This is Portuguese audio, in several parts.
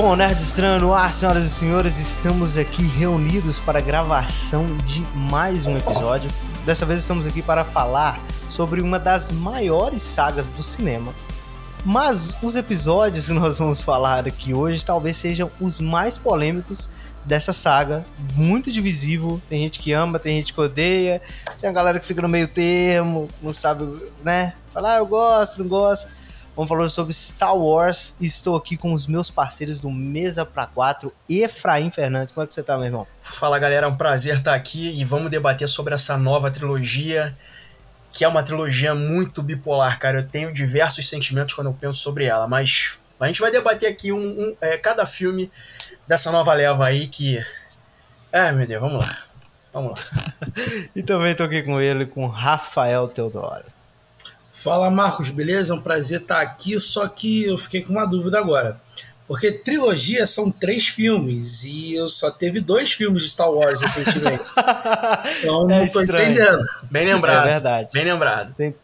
Bom, Nerd Estranho ar, senhoras e senhores, estamos aqui reunidos para a gravação de mais um episódio. Dessa vez estamos aqui para falar sobre uma das maiores sagas do cinema. Mas os episódios que nós vamos falar aqui hoje talvez sejam os mais polêmicos dessa saga, muito divisivo. Tem gente que ama, tem gente que odeia, tem a galera que fica no meio termo, não sabe, né? Falar, ah, eu gosto, não gosto. Vamos falar sobre Star Wars estou aqui com os meus parceiros do Mesa para 4, Efraim Fernandes. Como é que você tá, meu irmão? Fala galera, é um prazer estar aqui e vamos debater sobre essa nova trilogia, que é uma trilogia muito bipolar, cara. Eu tenho diversos sentimentos quando eu penso sobre ela, mas a gente vai debater aqui um, um é, cada filme dessa nova leva aí que. Ai meu Deus, vamos lá. Vamos lá. e também tô aqui com ele, com Rafael Teodoro. Fala Marcos, beleza? É um prazer estar aqui, só que eu fiquei com uma dúvida agora. Porque trilogia são três filmes e eu só teve dois filmes de Star Wars recentemente. então é não tô estranho. entendendo. Bem lembrado. É verdade. Bem lembrado. Tem,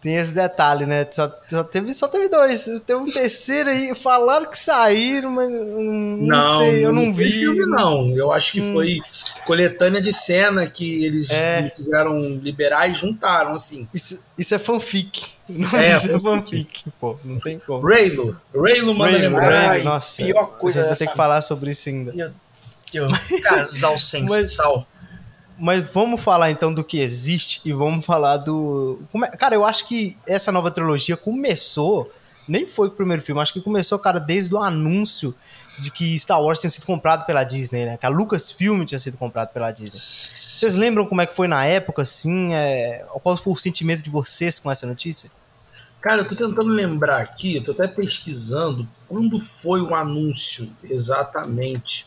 tem esse detalhe, né? Só, só, teve, só teve dois. Teve um terceiro aí. Falaram que saíram, mas não, não sei, eu não, não vi. filme, não. Eu acho que hum. foi coletânea de cena que eles é. quiseram liberar e juntaram, assim. Isso, isso é fanfic. Não, é, isso é fanfic, pô. Não tem como. Raylo. Raylo manda lembrar. Ai, Nossa, pior coisa. A gente vai ter que falar sobre isso ainda. Meu Deus, casal sem mas, sal. Mas vamos falar então do que existe e vamos falar do. É... Cara, eu acho que essa nova trilogia começou. Nem foi o primeiro filme, acho que começou, cara, desde o anúncio de que Star Wars tinha sido comprado pela Disney, né? Que a Lucasfilm tinha sido comprado pela Disney. Vocês lembram como é que foi na época, assim? É... Qual foi o sentimento de vocês com essa notícia? Cara, eu tô tentando lembrar aqui, eu tô até pesquisando quando foi o anúncio exatamente.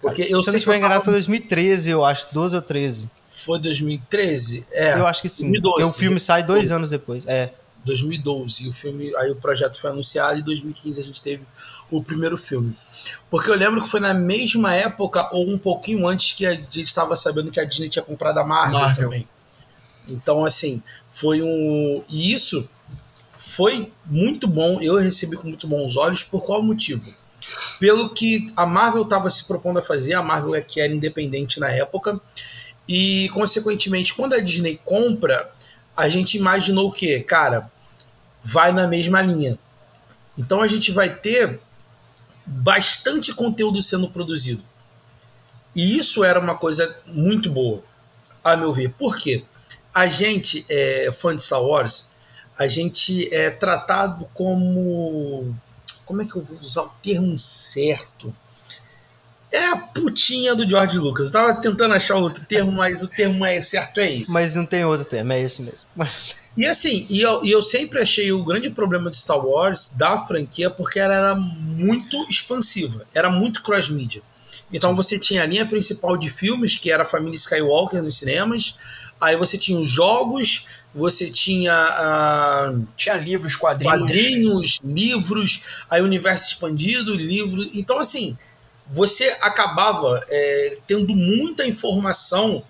Porque eu Se eu não estiver enganado, foi 2013, eu acho, 12 ou 13. Foi 2013? É. Eu acho que sim. 2012, porque o filme sai dois anos depois. É. 2012. E o filme, aí o projeto foi anunciado e em 2015 a gente teve o primeiro filme. Porque eu lembro que foi na mesma época ou um pouquinho antes que a gente estava sabendo que a Disney tinha comprado a Marvel, Marvel. também. Então, assim, foi um. E isso foi muito bom. Eu recebi com muito bons olhos. Por qual motivo? Pelo que a Marvel estava se propondo a fazer, a Marvel é que era independente na época, e consequentemente, quando a Disney compra, a gente imaginou o quê? Cara, vai na mesma linha. Então a gente vai ter bastante conteúdo sendo produzido. E isso era uma coisa muito boa, a meu ver. Por quê? A gente, é, fã de Star Wars, a gente é tratado como como é que eu vou usar o termo certo? É a putinha do George Lucas. Eu tava tentando achar outro termo, mas o termo é certo é esse. Mas não tem outro termo, é esse mesmo. E assim, e eu, e eu sempre achei o grande problema de Star Wars, da franquia, porque ela era muito expansiva, era muito cross-mídia. Então você tinha a linha principal de filmes, que era a família Skywalker nos cinemas, aí você tinha os jogos, você tinha. Uh, tinha livros, quadrinhos. Quadrinhos, livros, aí universo expandido, livro. Então, assim, você acabava é, tendo muita informação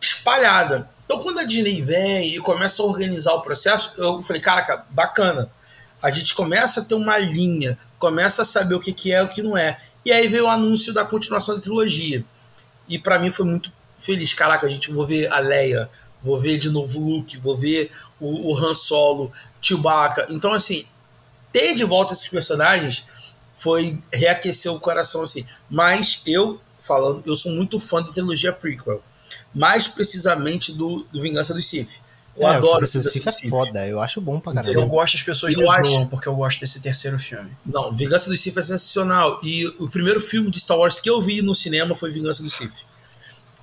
espalhada. Então, quando a Disney vem e começa a organizar o processo, eu falei, caraca, bacana. A gente começa a ter uma linha, começa a saber o que, que é e o que não é. E aí veio o anúncio da continuação da trilogia. E para mim foi muito feliz. Caraca, a gente vai ver a Leia, vou ver de novo o Luke, vou ver o, o Han Solo, Chewbacca. Então, assim, ter de volta esses personagens foi reaquecer o coração, assim. Mas eu, falando, eu sou muito fã da trilogia prequel. Mais precisamente do, do Vingança do Sith. Eu é, adoro esse Sith é foda, eu acho bom pra caralho. Eu gosto das pessoas me acho... porque eu gosto desse terceiro filme. Não, Vingança do Sith é sensacional. E o primeiro filme de Star Wars que eu vi no cinema foi Vingança do Sith.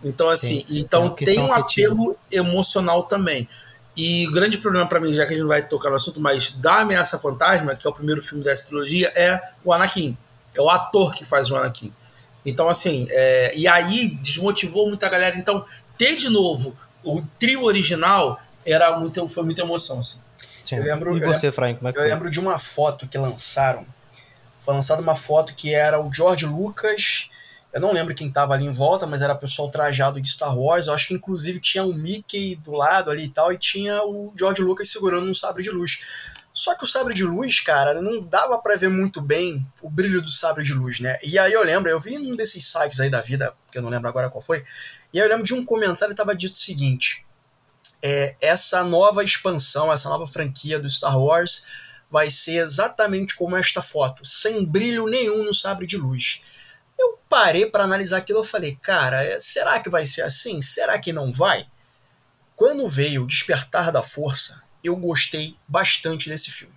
Então, assim, Sim, então tem um apelo emocional também. E o grande problema para mim, já que a gente não vai tocar no assunto, mas da Ameaça Fantasma, que é o primeiro filme dessa trilogia, é o Anakin. É o ator que faz o Anakin. Então, assim, é... e aí desmotivou muita galera. Então, ter de novo o trio original era muito, foi muita emoção, assim. Sim. Eu lembro, e você, Frank, como é que Eu foi? lembro de uma foto que lançaram. Foi lançada uma foto que era o George Lucas eu não lembro quem tava ali em volta, mas era pessoal trajado de Star Wars. Eu acho que inclusive tinha um Mickey do lado ali e tal, e tinha o George Lucas segurando um sabre de luz. Só que o sabre de luz, cara, não dava para ver muito bem o brilho do sabre de luz, né? E aí eu lembro, eu vi num desses sites aí da vida, que eu não lembro agora qual foi, e aí eu lembro de um comentário que tava dito o seguinte: é, essa nova expansão, essa nova franquia do Star Wars vai ser exatamente como esta foto, sem brilho nenhum no sabre de luz. Eu parei para analisar aquilo e falei, cara, é, será que vai ser assim? Será que não vai? Quando veio o Despertar da Força, eu gostei bastante desse filme.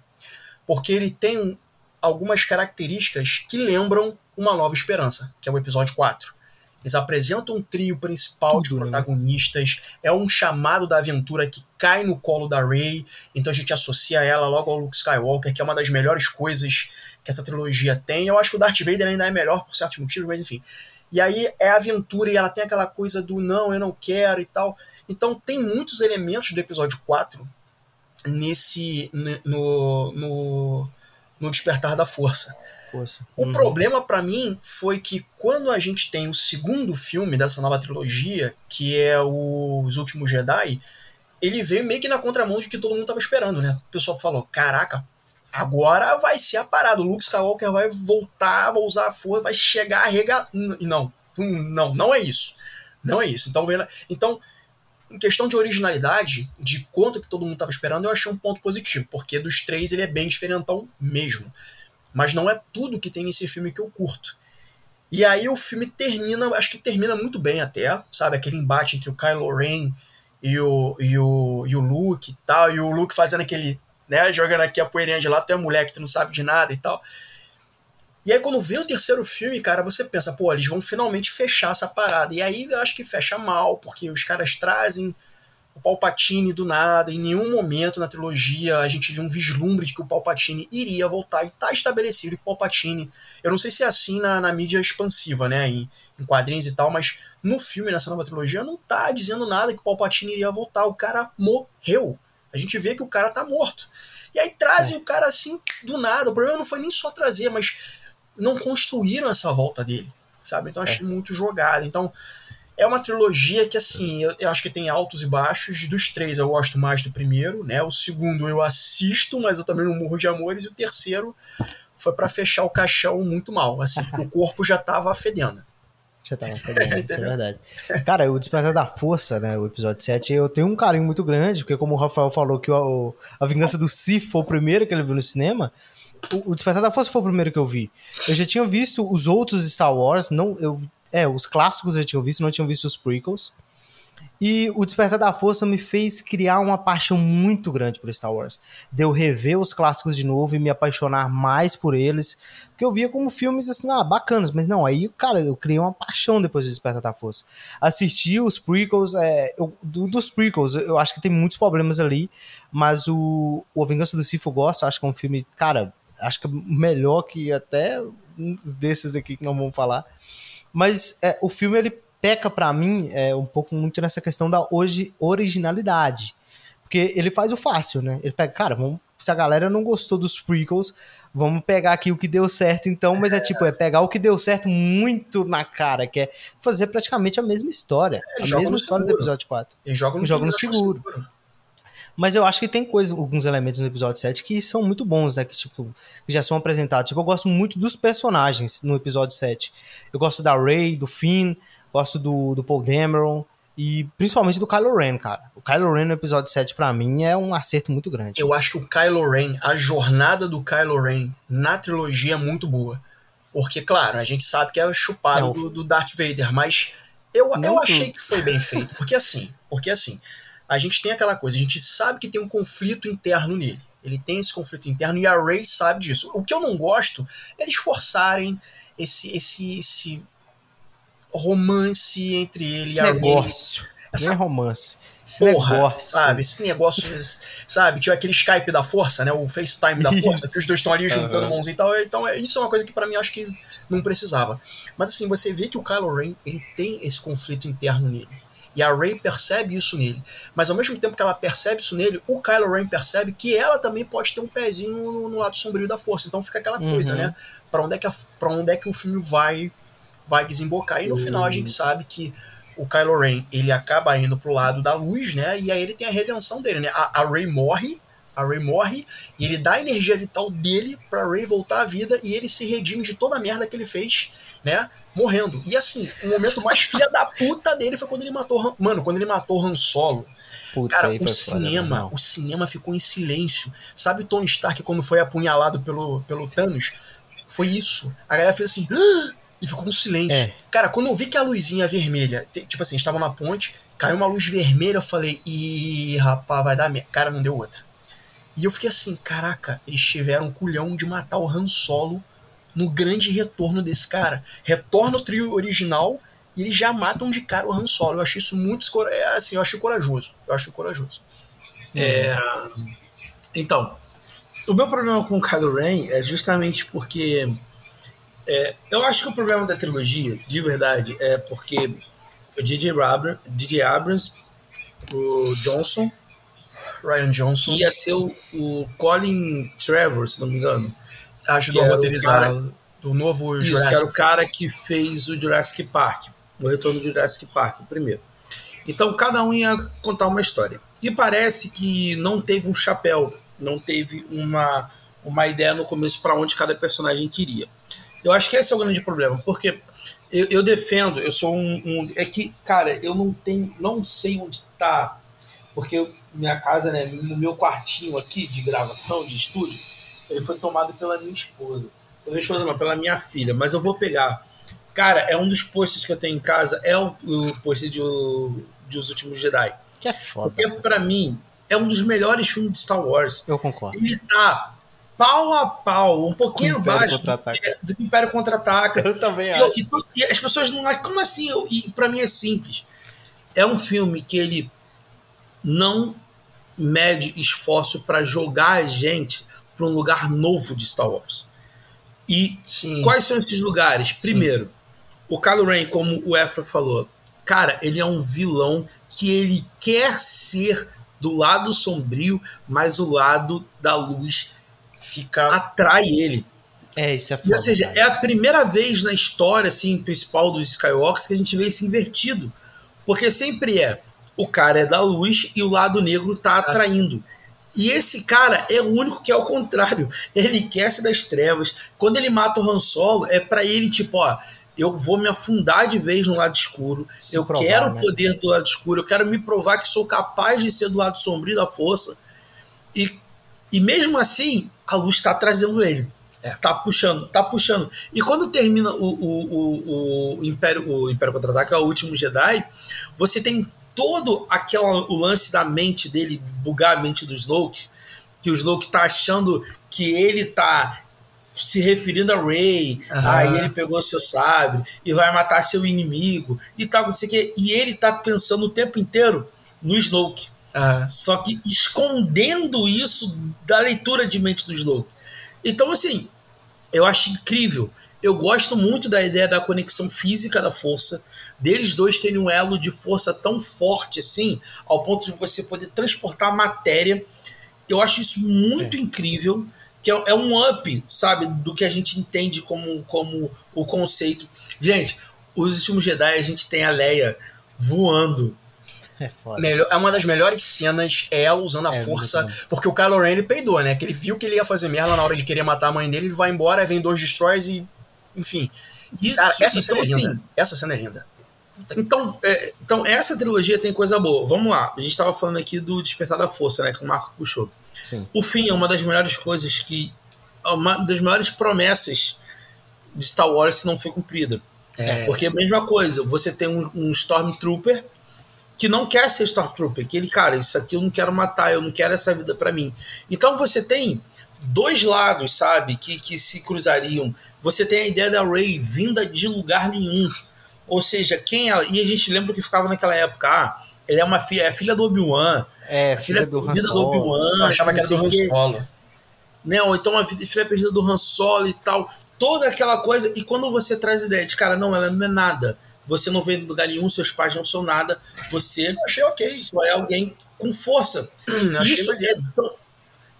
Porque ele tem algumas características que lembram Uma Nova Esperança, que é o episódio 4. Eles apresentam um trio principal Tudo, de né? protagonistas, é um chamado da aventura que cai no colo da Rey, então a gente associa ela logo ao Luke Skywalker, que é uma das melhores coisas que essa trilogia tem. Eu acho que o Darth Vader ainda é melhor por certos motivos, mas enfim. E aí é aventura e ela tem aquela coisa do não, eu não quero e tal. Então tem muitos elementos do episódio 4 nesse no, no, no Despertar da Força. Força. O uhum. problema para mim foi que quando a gente tem o segundo filme dessa nova trilogia, que é o Os Últimos Jedi, ele veio meio que na contramão de que todo mundo tava esperando, né? O pessoal falou: caraca, agora vai ser a parada. O Luke Skywalker vai voltar, vai usar a força, vai chegar a regar. Não, não, não é isso. Não é isso. Então, então em questão de originalidade, de quanto que todo mundo estava esperando, eu achei um ponto positivo, porque dos três ele é bem diferentão mesmo. Mas não é tudo que tem nesse filme que eu curto. E aí o filme termina, acho que termina muito bem até, sabe? Aquele embate entre o Kylo Ren e o, e o, e o Luke e tal, e o Luke fazendo aquele, né, jogando aqui a poeirinha de lá, tu é mulher que tu não sabe de nada e tal. E aí, quando vê o terceiro filme, cara, você pensa, pô, eles vão finalmente fechar essa parada. E aí eu acho que fecha mal, porque os caras trazem o Palpatine do nada. Em nenhum momento na trilogia a gente viu um vislumbre de que o Palpatine iria voltar. E tá estabelecido que o Palpatine. Eu não sei se é assim na, na mídia expansiva, né? Em, em quadrinhos e tal, mas no filme, nessa nova trilogia, não tá dizendo nada que o Palpatine iria voltar. O cara morreu. A gente vê que o cara tá morto. E aí trazem é. o cara assim do nada. O problema não foi nem só trazer, mas não construíram essa volta dele, sabe? Então achei é. muito jogado. Então é uma trilogia que, assim, eu, eu, acho que tem altos e baixos. Dos três eu gosto mais do primeiro, né? O segundo eu assisto, mas eu também não morro de amores. E o terceiro foi para fechar o caixão muito mal, assim, porque o corpo já tava fedendo. Já tava isso é verdade. Cara, o Despertar da Força, né, o episódio 7, eu tenho um carinho muito grande, porque como o Rafael falou que o, a Vingança do Sith foi o primeiro que ele viu no cinema, o, Despertar da Força foi o primeiro que eu vi. Eu já tinha visto os outros Star Wars, não, eu, é, os clássicos eu tinha visto, não tinha visto os prequels. E o Despertar da Força me fez criar uma paixão muito grande por Star Wars. De eu rever os clássicos de novo e me apaixonar mais por eles. Porque eu via como filmes assim, ah, bacanas. Mas não, aí, cara, eu criei uma paixão depois do Despertar da Força. Assisti os prequels, é, eu, do, dos prequels, eu acho que tem muitos problemas ali. Mas o, o A Vingança do eu gosto, acho que é um filme, cara, acho que é melhor que até desses aqui que não vamos falar. Mas é, o filme ele peca para mim é, um pouco muito nessa questão da hoje originalidade. Porque ele faz o fácil, né? Ele pega, cara, vamos, se a galera não gostou dos prequels, vamos pegar aqui o que deu certo então, mas é, é tipo, é pegar o que deu certo muito na cara, que é fazer praticamente a mesma história. a mesma história seguro. do episódio 4. E joga no, joga no seguro. seguro. Mas eu acho que tem coisas, alguns elementos no episódio 7 que são muito bons, né? Que, tipo, que já são apresentados. Tipo, eu gosto muito dos personagens no episódio 7. Eu gosto da Rey, do Finn, gosto do, do Paul Dameron e principalmente do Kylo Ren, cara. O Kylo Ren no episódio 7 para mim é um acerto muito grande. Eu acho que o Kylo Ren, a jornada do Kylo Ren na trilogia é muito boa. Porque, claro, a gente sabe que é o chupado do, do Darth Vader, mas eu, eu achei que foi bem feito. Porque assim, porque assim, a gente tem aquela coisa, a gente sabe que tem um conflito interno nele. Ele tem esse conflito interno e a Ray sabe disso. O que eu não gosto é eles forçarem esse, esse, esse romance entre ele esse e a negócio. Ray. Essa Nem romance. Esse porra, negócio. sabe? Esse negócio, sabe? Tinha aquele Skype da força, né? O FaceTime da força, que os dois estão ali juntando uhum. mãozinha e tal. Então, é, isso é uma coisa que para mim acho que não precisava. Mas assim, você vê que o Kylo Ren, ele tem esse conflito interno nele. E a Rey percebe isso nele. Mas ao mesmo tempo que ela percebe isso nele, o Kylo Ren percebe que ela também pode ter um pezinho no, no lado sombrio da força. Então fica aquela coisa, uhum. né? Para onde é que para onde é que o filme vai vai desembocar? E no uhum. final a gente sabe que o Kylo Ren, ele acaba indo pro lado da luz, né? E aí ele tem a redenção dele, né? A, a Rey morre, a Ray morre e ele dá a energia vital dele pra Ray voltar à vida e ele se redime de toda a merda que ele fez, né? Morrendo. E assim, o momento mais filha da puta dele foi quando ele matou. Mano, quando ele matou Han Solo. Putz, Cara, o foda, cinema, o cinema ficou em silêncio. Sabe o Tony Stark quando foi apunhalado pelo, pelo Thanos? Foi isso. A galera fez assim, "Ah!" E ficou um silêncio. É. Cara, quando eu vi que a luzinha vermelha, tipo assim, estava na ponte, caiu uma luz vermelha, eu falei, ih, rapaz, vai dar merda. Cara, não deu outra. E eu fiquei assim, caraca, eles tiveram um culhão de matar o Han Solo no grande retorno desse cara. Retorna o trio original e eles já matam de cara o Han Solo. Eu achei isso muito, é, assim, eu achei corajoso. Eu achei corajoso. É, então, o meu problema com o Kylo Ren é justamente porque é, eu acho que o problema da trilogia, de verdade, é porque o DJ Abrams, DJ Abrams o Johnson, Ryan Johnson ia ser o, o Colin Trevor, se não me engano. ajudou a o roteirizar cara- do novo Isso, que era Jurassic. o cara que fez o Jurassic Park, o retorno do Jurassic Park, o primeiro. Então cada um ia contar uma história. E parece que não teve um chapéu, não teve uma, uma ideia no começo para onde cada personagem queria. Eu acho que esse é o grande problema, porque eu, eu defendo, eu sou um, um- É que, cara, eu não tenho. não sei onde tá. Porque eu- minha casa, né, no meu quartinho aqui de gravação, de estúdio, ele foi tomado pela minha esposa. Pela minha esposa não, pela minha filha, mas eu vou pegar. Cara, é um dos posters que eu tenho em casa, é o, o de, o- de Os Últimos Jedi. Que é foda. Porque, pra mim, é um dos melhores filmes de Star Wars. Eu concordo. Ele tá pau a pau, um pouquinho abaixo do, do Império Contra-Ataca. Eu também E, eu- e e as pessoas não acham. Como assim? Eu- E pra mim é simples. É um filme que ele não mede esforço pra jogar a gente pra um lugar novo de Star Wars. E Sim. quais são esses lugares? Primeiro, o Kylo Ren, como o Efra falou, cara, ele é um vilão que ele quer ser do lado sombrio, mas o lado da luz Fica. atrai ele. É, isso é E, foda. ou seja, cara. é a primeira vez na história assim, principal dos Skywalkers que a gente vê isso invertido. Porque sempre é o cara é da luz e o lado negro tá atraindo. E esse cara é o único que é o contrário. Ele quer ser das trevas. Quando ele mata o Han Solo, é pra ele tipo, ó, eu vou me afundar de vez no lado escuro. Se eu provar, quero né? o poder do lado escuro. Eu quero me provar que sou capaz de ser do lado sombrio da força. E, e mesmo assim, a luz está trazendo ele. É. Tá puxando, tá puxando. E quando termina o, o, o, o Império, o Império Contra-Ataca, o último Jedi, você tem todo aquela, o lance da mente dele, bugar a mente do Snoke, que o Snoke tá achando que ele tá se referindo a Rey, Aham. aí ele pegou seu sabre e vai matar seu inimigo e tal, não sei o quê. E ele tá pensando o tempo inteiro no Snoke. Ah, Só que escondendo isso da leitura de mente do Snoke. Então, assim, eu acho incrível. Eu gosto muito da ideia da conexão física da força, deles dois terem um elo de força tão forte assim, ao ponto de você poder transportar matéria. Eu acho isso muito incrível, que é, é um up, sabe, do que a gente entende como, como o conceito. Gente, os últimos Jedi a gente tem a Leia voando. É foda. melhor, é uma das melhores cenas é ela usando a É, força. Porque o Kylo Ren ele peidou, né? Que ele viu que ele ia fazer merda na hora de querer matar a mãe dele, ele vai embora, vem dois destroyers e. Enfim. Isso, Cara, essa então, cena é assim, linda. Essa cena é linda. Então, é, então, essa trilogia tem coisa boa. Vamos lá. A gente estava falando aqui do Despertar da Força, né? Que o Marco puxou. Sim. O fim é uma das melhores coisas que. é Uma das maiores promessas de Star Wars que não foi cumprida. É. Porque é a mesma coisa. Você tem um, um Stormtrooper que não quer ser Stormtrooper. Que ele, cara, isso aqui eu não quero matar, eu não quero essa vida pra mim. Então você tem dois lados, sabe? Que, que se cruzariam. Você tem a ideia da Rey vinda de lugar nenhum. Ou seja, quem ela. E a gente lembra que ficava naquela época, ah, ele é uma filha, é filha do Obi-Wan. É, filha filha do Han perdida do Solo. Obi-Wan. Achava que era do não Han Solo. né? Ou então a vida- filha perdida do Han Solo e tal. Toda aquela coisa. E quando você traz a ideia de, cara, não, ela não é nada. Você não vem de lugar nenhum, seus pais não são nada. Você achei ok. só é alguém com força. Achei Isso, é tão-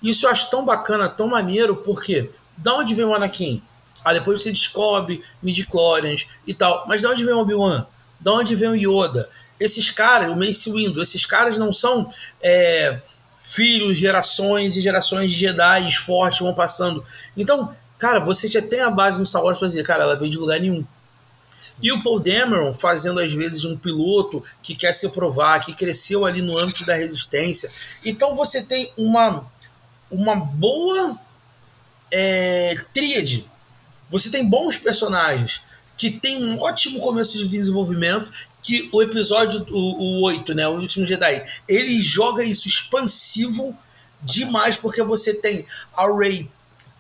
isso eu acho tão bacana, tão maneiro, porque da onde vem o Anakin? Ah, depois você descobre midi-chlorians e tal. Mas da onde vem o Obi-Wan? Da onde vem o Yoda? Esses caras, o Mace Windu, esses caras não são é, filhos, gerações e gerações de Jedi fortes vão passando. Então, cara, você já tem a base no Star Wars pra dizer, cara, ela veio de lugar nenhum. E o Paul Dameron fazendo às vezes um piloto que quer se provar, que cresceu ali no âmbito da resistência. Então você tem uma, uma boa é, tríade. Você tem bons personagens que tem um ótimo começo de desenvolvimento, que o episódio, o, o 8, né, o último Jedi, ele joga isso expansivo demais, porque você tem a Rey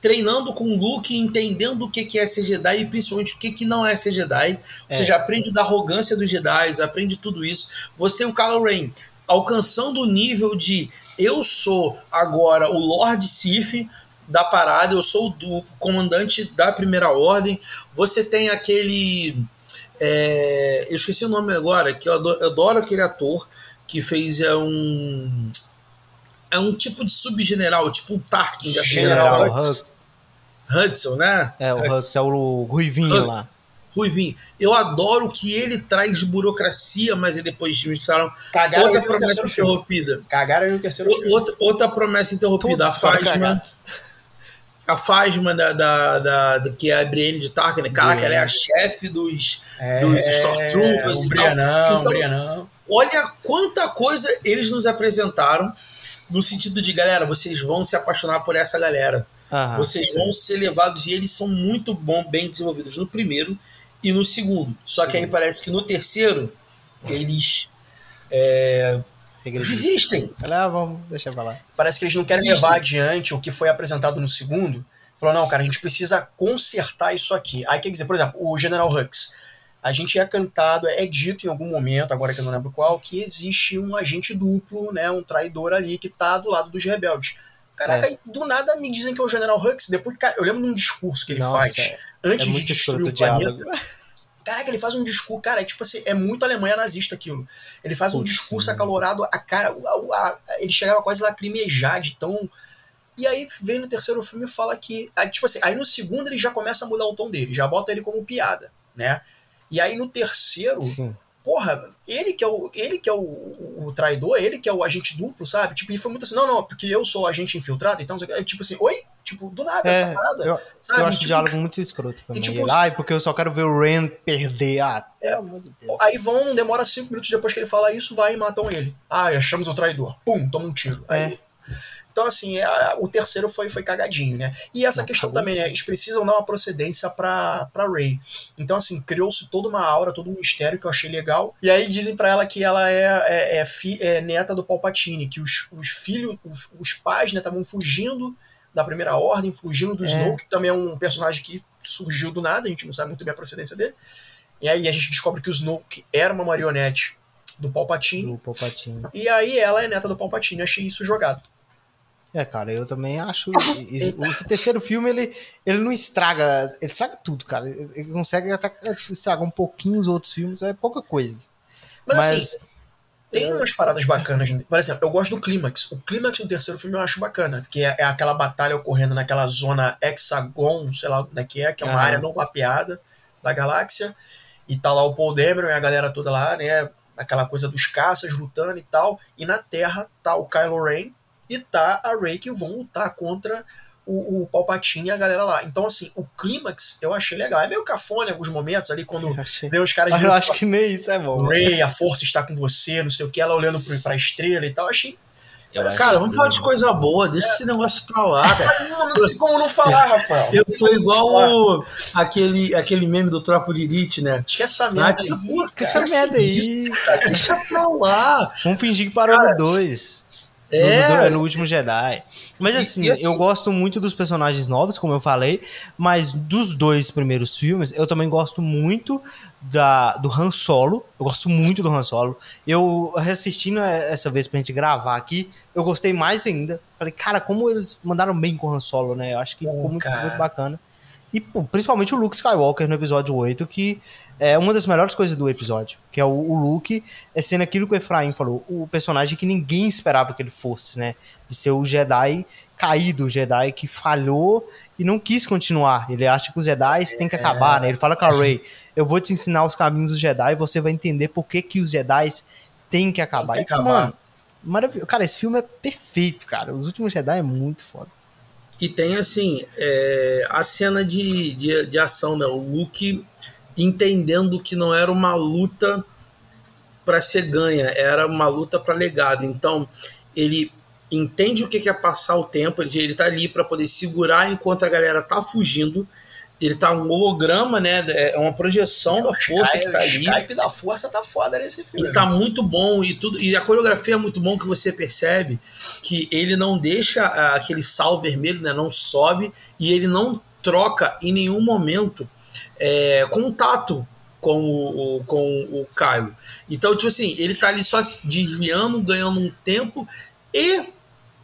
treinando com o Luke, entendendo o que, que é ser Jedi e principalmente o que, que não é ser Jedi. É. Você já aprende da arrogância dos Jedi, aprende tudo isso. Você tem o Kylo Ren alcançando o nível de eu sou agora o Lord Sith, da parada, eu sou o comandante da primeira ordem. Você tem aquele. É, eu esqueci o nome agora, que eu adoro, eu adoro, aquele ator que fez é um. É um tipo de subgeneral, tipo um Tarkin da General Hudson. Hudson, né? É, o Hudson é o Ruivinho Hudson. lá. Ruivinho. Eu adoro o que ele traz de burocracia, mas depois mostraram Cagaram outra promessa interrompida. Cagaram no terceiro filme. Outra, outra promessa interrompida. Todos a Fasma a Fasma da, da, da, da, que é a Brienne de Tarkin, né? Caraca, ela é a chefe dos, é, dos Stormtroopers o Brianão, então, Brianão. Olha quanta coisa eles nos apresentaram no sentido de, galera, vocês vão se apaixonar por essa galera. Aham, vocês sim. vão ser levados e eles são muito bom, bem desenvolvidos no primeiro e no segundo. Só que aí parece que no terceiro eles é, Desistem. Ah, vamos, deixa eu falar. Parece que eles não querem Desistem. levar adiante o que foi apresentado no segundo. Falou, não, cara, a gente precisa consertar isso aqui. Aí quer dizer, por exemplo, o General Hux. A gente é cantado, é dito em algum momento, agora que eu não lembro qual, que existe um agente duplo, né, um traidor ali que tá do lado dos rebeldes. Caraca, é. do nada me dizem que é o General Hux. Depois, cara, eu lembro de um discurso que ele Nossa, faz é. antes é de destruir o planeta. Caraca, ele faz um discurso, cara, é tipo assim, é muito Alemanha nazista aquilo. Ele faz um discurso sim. acalorado, a cara, a, a, ele chegava quase a lacrimejar de tão. E aí vem no terceiro filme e fala que. Tipo assim, aí no segundo ele já começa a mudar o tom dele, já bota ele como piada, né? E aí no terceiro, sim porra, ele que é o, ele que é o, o, o, traidor, ele que é o agente duplo, sabe? Tipo, e foi muito assim, não, não, porque eu sou o agente infiltrado, então, tipo assim, oi? Tipo, do nada, é, essa parada. Eu, sabe? eu acho tipo, o diálogo muito escroto também. E, tipo, ele, Ai, porque eu só quero ver o Ren perder. Ah, é, de Aí vão, demora cinco minutos depois que ele fala isso, vai e matam ele. Ah, achamos o traidor. Pum, toma um tiro. Aí, é. Então, assim, a, o terceiro foi, foi cagadinho, né? E essa Não, questão também, né? Eles precisam dar uma procedência pra, pra Ray. Então, assim, criou-se toda uma aura, todo um mistério que eu achei legal. E aí dizem para ela que ela é, é, é, fi, é, neta do Palpatine, que os, os filhos, os, os pais, né, estavam fugindo da Primeira Ordem, fugindo do é. Snoke, que também é um personagem que surgiu do nada, a gente não sabe muito bem a procedência dele. E aí a gente descobre que o Snoke era uma marionete do Palpatine. Do Palpatine. E aí ela é neta do Palpatine. Eu achei isso jogado. É, cara, eu também acho. o terceiro filme, ele, ele não estraga. Ele estraga tudo, cara. Ele consegue até estragar um pouquinho os outros filmes, é pouca coisa. Mas, Mas assim, tem umas paradas bacanas. Por exemplo, eu gosto do clímax. O clímax do terceiro filme eu acho bacana. Que é, é, aquela batalha ocorrendo naquela zona hexagon, sei lá onde é que é, que é uma ah. área não mapeada da galáxia. E tá lá o Paul Dameron e a galera toda lá, né? Aquela coisa dos caças lutando e tal. E na Terra tá o Kylo Ren e tá a Rey que vão lutar contra o, o Palpatine e a galera lá. Então, assim, o clímax eu achei legal. É meio cafone em alguns momentos ali, quando vê os caras... Eu acho que nem isso é bom. Rey, a força está com você, não sei o que, ela olhando pra estrela e tal. Eu achei cara, vamos falar de coisa boa, deixa é. esse negócio pra lá, cara. Não tem como não falar, Rafael. Eu tô igual o, aquele, aquele meme do Tropa de Elite, né? Esquece essa merda. Ah, esquece essa merda aí. Deixa pra lá. Vamos fingir que parou no 2. É. No, no, último Jedi. Mas assim, e, assim, eu gosto muito dos personagens novos, como eu falei, mas dos dois primeiros filmes, eu também gosto muito da, do Han Solo. Eu gosto muito do Han Solo. Eu assistindo essa vez pra gente gravar aqui, eu gostei mais ainda. Falei, cara, como eles mandaram bem com o Han Solo, né? Eu acho que ficou muito, muito bacana. E pô, principalmente o Luke Skywalker no episódio 8, que é uma das melhores coisas do episódio. Que é o, o Luke é sendo aquilo que o Efraim falou, o personagem que ninguém esperava que ele fosse, né? De ser o Jedi caído, o Jedi que falhou e não quis continuar. Ele acha que os Jedi têm que acabar, né? Ele fala com a Rey, eu vou te ensinar os caminhos dos Jedi e você vai entender por que, que os Jedi têm que acabar. Tem que acabar. E, mano, maravilhoso. Cara, esse filme é perfeito, cara. Os Últimos Jedi é muito foda. E tem, assim, é, a cena de, de, de ação, né? O Luke entendendo que não era uma luta para ser ganha, era uma luta para legado. Então, ele entende o que é passar o tempo, ele, ele tá ali para poder segurar enquanto a galera tá fugindo. Ele tá um holograma, né? É uma projeção é, da força Skype, que tá ali. O Skype da força tá foda nesse filme. E tá muito bom e tudo. E a coreografia é muito bom que você percebe que ele não deixa ah, aquele sal vermelho, né? Não sobe e ele não troca em nenhum momento é, contato com o, o, com o Kylo. Então, tipo assim, ele tá ali só desviando, ganhando um tempo e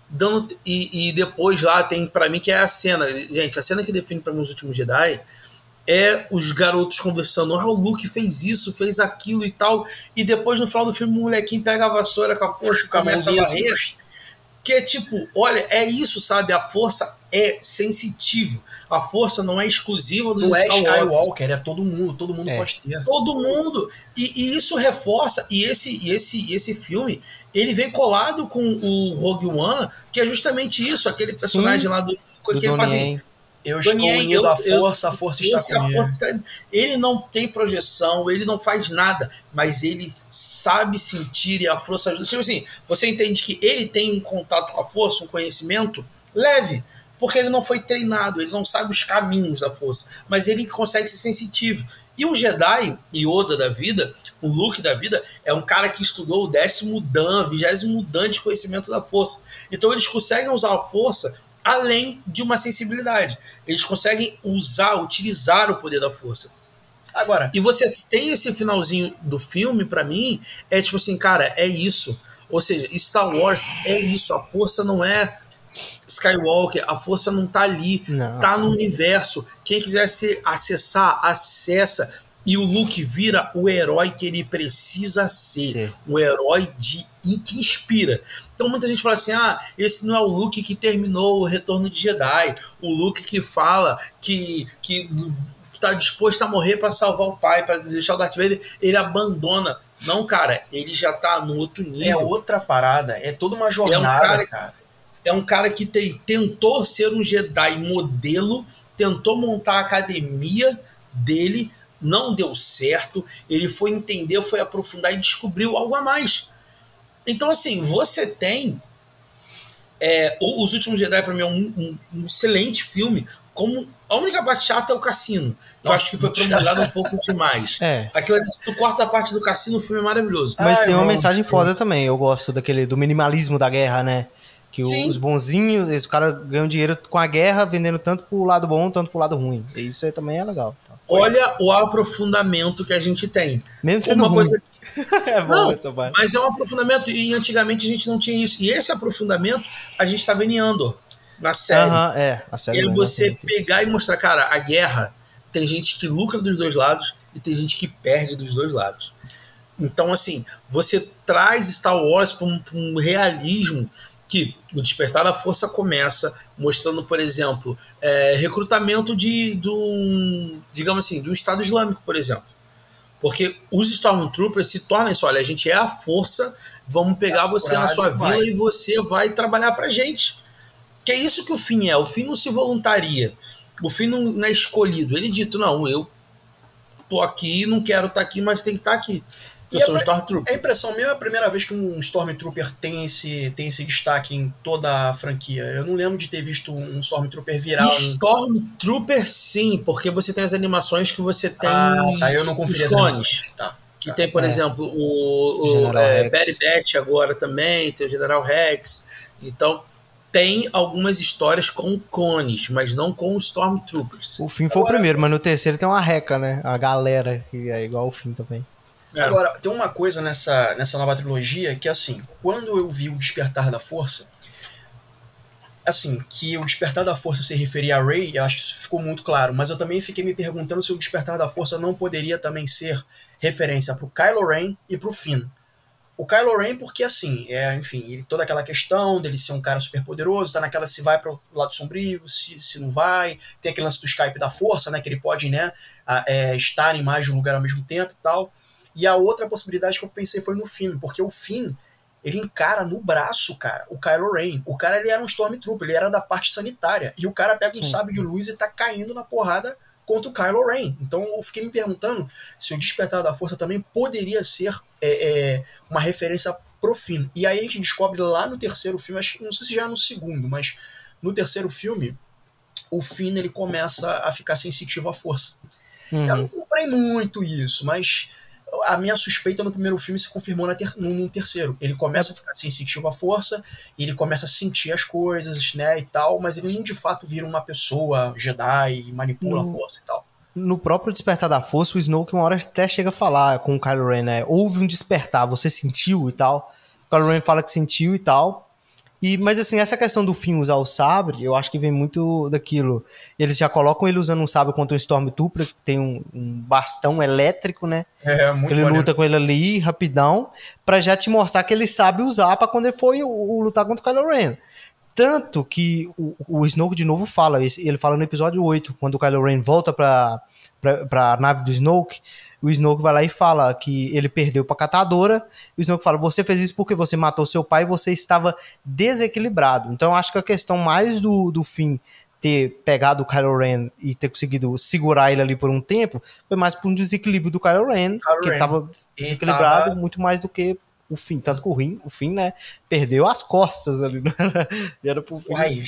dando e, e depois lá tem para mim que é a cena, gente, a cena que define para mim os últimos Jedi é os garotos conversando, ah, o Luke fez isso, fez aquilo e tal, e depois no final do filme o molequinho pega a vassoura com a força e começa a varrer. Que é tipo, olha, é isso, sabe? A força é sensitivo. A força não é exclusiva do Não é Skywalker, é todo mundo, todo mundo é. pode ter. Todo mundo. E, e, isso reforça, e esse, e esse, esse filme, ele vem colado com o Rogue One, que é justamente isso, aquele personagem Sim, lá do. do que ele faz assim, eu estou indo da força, eu, a força está comigo. Força está... Ele não tem projeção, ele não faz nada, mas ele sabe sentir e a força ajuda. Tipo assim, você entende que ele tem um contato com a força, um conhecimento leve, porque ele não foi treinado, ele não sabe os caminhos da força, mas ele consegue ser sensitivo. E o Jedi, Yoda da vida, o Luke da vida, é um cara que estudou o décimo Dan, vigésimo Dan de conhecimento da força. Então eles conseguem usar a força além de uma sensibilidade. Eles conseguem usar, utilizar o poder da força. Agora. E você tem esse finalzinho do filme, para mim, é tipo assim, cara, é isso. Ou seja, Star Wars é isso. A força não é Skywalker, a força não tá ali, não. tá no universo. Quem quiser se acessar, acessa. E o Luke vira o herói que ele precisa ser. Sim. Um herói de que inspira. Então muita gente fala assim: ah, esse não é o Luke que terminou o Retorno de Jedi, o Luke que fala que, que tá disposto a morrer para salvar o pai, para deixar o Darth Vader, ele abandona. Não, cara, ele já tá no outro nível. É outra parada, é toda uma jornada, é um cara. cara. É um cara que te, tentou ser um Jedi modelo, tentou montar a academia dele, não deu certo. Ele foi entender, foi aprofundar e descobriu algo a mais. Então, assim, você tem. É, Os Últimos Jedi, pra mim, é um, um, um, excelente filme. Como a única parte chata é o cassino. Eu Nossa, acho que foi promulgado um pouco demais. É. Aquilo ali, se tu corta a parte do cassino, o filme é maravilhoso. Mas Ai, tem uma mensagem foda também. Eu gosto daquele do minimalismo da guerra, né? Que Sim. os bonzinhos, esse cara ganham dinheiro com a guerra, vendendo tanto pro lado bom, tanto pro lado ruim. Isso aí também é legal. Olha o aprofundamento que a gente tem. Mesmo sendo uma ruim. coisa é bom não, essa parte. Mas é um aprofundamento, e antigamente a gente não tinha isso. E esse aprofundamento a gente tá vendo em Andor, na série. Aham, é, a série. E é você pegar isso. e mostrar, cara, a guerra tem gente que lucra dos dois lados e tem gente que perde dos dois lados. Então, assim, você traz Star Wars para um, um, realismo que o Despertar da Força começa mostrando, por exemplo, é, recrutamento de, de um, digamos assim, de um Estado Islâmico, por exemplo. Porque os Stormtroopers se tornam isso, olha, a gente é a força, vamos pegar você na sua vila e você vai trabalhar pra gente. Que é isso que o fim é, o fim não se voluntaria, o fim não é escolhido, ele dito, não, eu tô aqui, não quero estar tá aqui, mas tem que estar tá aqui. Eu sou um Stormtrooper. A impressão minha é a primeira vez que um Stormtrooper tem esse, tem esse destaque em toda a franquia. Eu não lembro de ter visto um Stormtrooper viral. Stormtrooper, sim, porque você tem as animações que você tem. Ah, tá, eu não confio os clones. Tá. Que tem, por é. exemplo, o, o é, Barry Batch agora também, tem o General Rex. Então, tem algumas histórias com clones, mas não com Stormtroopers. O fim foi agora, o primeiro, mas no terceiro tem uma reca, né? A galera, que é igual o fim também. É. Agora, tem uma coisa nessa, nessa nova trilogia que, assim, quando eu vi o Despertar da Força, assim, que o Despertar da Força se referia a Rey, eu acho que isso ficou muito claro, mas eu também fiquei me perguntando se o Despertar da Força não poderia também ser referência pro Kylo Ren e pro Finn. O Kylo Ren, porque assim, é, enfim, toda aquela questão dele ser um cara super poderoso, tá naquela se vai pro lado sombrio, se, se não vai, tem aquele lance do Skype da força, né, que ele pode, né, a, é, estar em mais de um lugar ao mesmo tempo e tal. E a outra possibilidade que eu pensei foi no Finn, porque o Finn, ele encara no braço, cara, o Kylo Ren. O cara ele era um Stormtrooper, ele era da parte sanitária. E o cara pega um Sim. sábio de luz e tá caindo na porrada contra o Kylo Ren. Então eu fiquei me perguntando se o Despertar da Força também poderia ser é, é, uma referência pro Finn. E aí a gente descobre lá no terceiro filme, acho que não sei se já é no segundo, mas no terceiro filme, o Finn ele começa a ficar sensitivo à força. Uhum. Eu não comprei muito isso, mas a minha suspeita no primeiro filme se confirmou ter, no, no, terceiro. Ele começa a ficar sensitivo à força, ele começa a sentir as coisas, né, e tal, mas ele não de fato vira uma pessoa Jedi e manipula no, a força e tal. No próprio Despertar da Força, o Snoke uma hora até chega a falar com o Kylo Ren, né, houve um despertar, você sentiu e tal. O Kylo Ren fala que sentiu e tal, e, mas assim, essa questão do fim usar o sabre, eu acho que vem muito daquilo. Eles já colocam ele usando um sabre contra um Stormtrooper, que tem um, um bastão elétrico, né? É, muito Ele maneiro. luta com ele ali, rapidão, para já te mostrar que ele sabe usar para quando ele for o, o, lutar contra o Kylo Ren. Tanto que o, o Snoke de novo fala, ele fala no episódio 8, quando o Kylo Ren volta pra, pra, pra nave do Snoke, o Snoke vai lá e fala que ele perdeu pra catadora. O Snoke fala: Você fez isso porque você matou seu pai e você estava desequilibrado. Então eu acho que a questão mais do, do fim ter pegado o Kylo Ren e ter conseguido segurar ele ali por um tempo foi mais por um desequilíbrio do Kylo Ren, Kylo que estava desequilibrado tava... muito mais do que o fim. Tanto que o, rim, o fim, né, perdeu as costas ali. Né? era pro fim. Uai,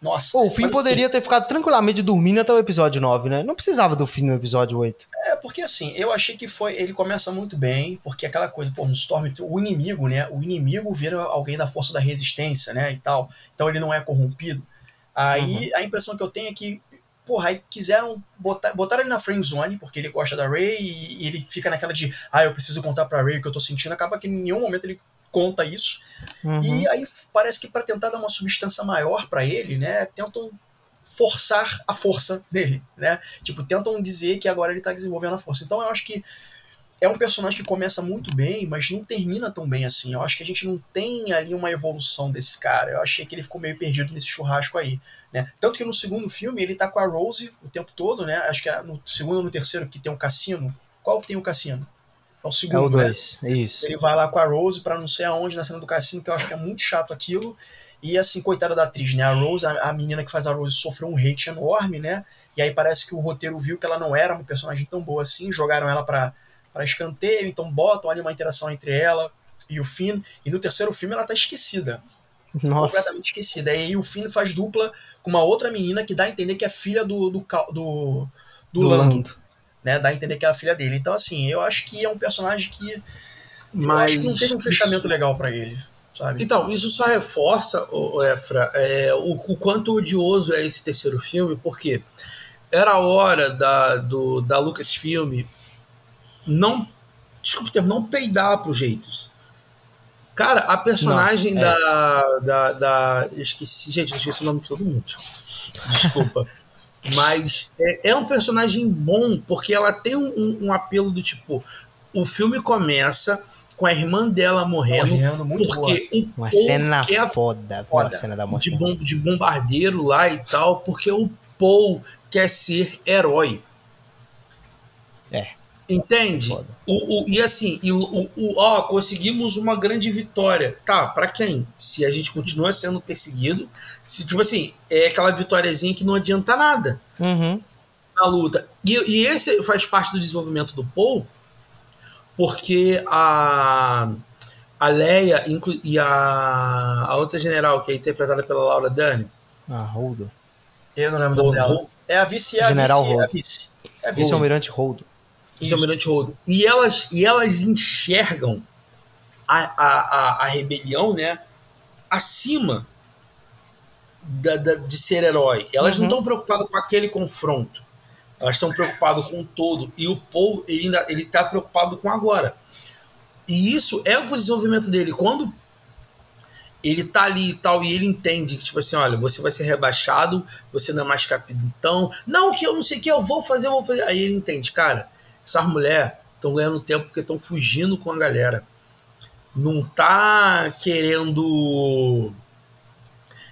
nossa. Pô, o Finn poderia assim, ter ficado tranquilamente dormindo até o episódio 9, né? Não precisava do Finn no episódio 8. É, porque assim, eu achei que foi. Ele começa muito bem, porque aquela coisa, pô, no Storm, o inimigo, né? O inimigo vira alguém da força da resistência, né? E tal. Então ele não é corrompido. Aí uhum. a impressão que eu tenho é que, porra, aí quiseram botar, ele na friend zone, porque ele gosta da Ray e, e ele fica naquela de, ah, eu preciso contar pra Ray o que eu tô sentindo. Acaba que em nenhum momento ele conta isso. Uhum. E aí parece que para tentar dar uma substância maior para ele, né, tentam forçar a força dele, né? Tipo, tentam dizer que agora ele tá desenvolvendo a força. Então eu acho que é um personagem que começa muito bem, mas não termina tão bem assim. Eu acho que a gente não tem ali uma evolução desse cara. Eu achei que ele ficou meio perdido nesse churrasco aí, né? Tanto que no segundo filme ele tá com a Rose o tempo todo, né? Acho que é no segundo ou no terceiro que tem um cassino. Qual que tem o um cassino? É o segundo. É o dois, né? isso. Ele vai lá com a Rose pra não sei aonde na cena do cassino, que eu acho que é muito chato aquilo. E assim, coitada da atriz, né? A Rose, a, a, menina que faz a Rose, sofreu um hate enorme, né? E aí parece que o roteiro viu que ela não era uma personagem tão boa assim, jogaram ela pra, pra escanteio, então botam ali uma interação entre ela e o Finn. E no terceiro filme ela tá esquecida. Nossa. Completamente esquecida. E aí o Finn faz dupla com uma outra menina que dá a entender que é filha do, do, do, do, do Lando. Lando né? Dá a entender que é a filha dele. Então, assim, eu acho que é um personagem que. Mas. não teve um fechamento legal para ele. Sabe? Então, isso só reforça, o Efra, é, o, o quanto odioso é esse terceiro filme, porque era a hora da, do, da Lucasfilm não. Desculpa o termo, não peidar pro jeitos. Cara, a personagem Nossa, da, é. da, da. Esqueci, gente, eu esqueci o nome de todo mundo. Desculpa. Mas é, é, um personagem bom, porque ela tem um, um, apelo do tipo. O filme começa com a irmã dela morrendo. morrendo muito porque boa. o uma cena quer, foda, foda. Uma cena da morte. De, bom, de bombardeiro lá e tal, porque o Paul quer ser herói. É. Entende? O, o, e assim, e o, o, ó, conseguimos uma grande vitória. Tá, para quem? Se a gente continua sendo perseguido, se, tipo assim, é aquela vitóriazinha que não adianta nada uhum. na luta. E, e esse faz parte do desenvolvimento do Paul, porque a, a Leia e a, a outra general, que é interpretada pela Laura Dani. Ah, Holdo. Eu não lembro o nome dela. É a vice, é a General vice, é a vice. É Vice-almirante Holdo. Vice-almirante Holdo. E elas, e elas enxergam a, a, a, a rebelião, né, acima da, da, de ser herói. Elas uhum. não estão preocupadas com aquele confronto. Elas estão preocupadas com o todo. E o Paul, ele ainda ele está preocupado com agora. E isso é o desenvolvimento dele. Quando ele tá ali e tal, e ele entende que, tipo assim, olha, você vai ser rebaixado, você não é mais capitão. Não, que eu não sei o que, eu vou fazer, eu vou fazer. Aí ele entende, cara, essas mulheres estão ganhando tempo porque estão fugindo com a galera. Não tá querendo.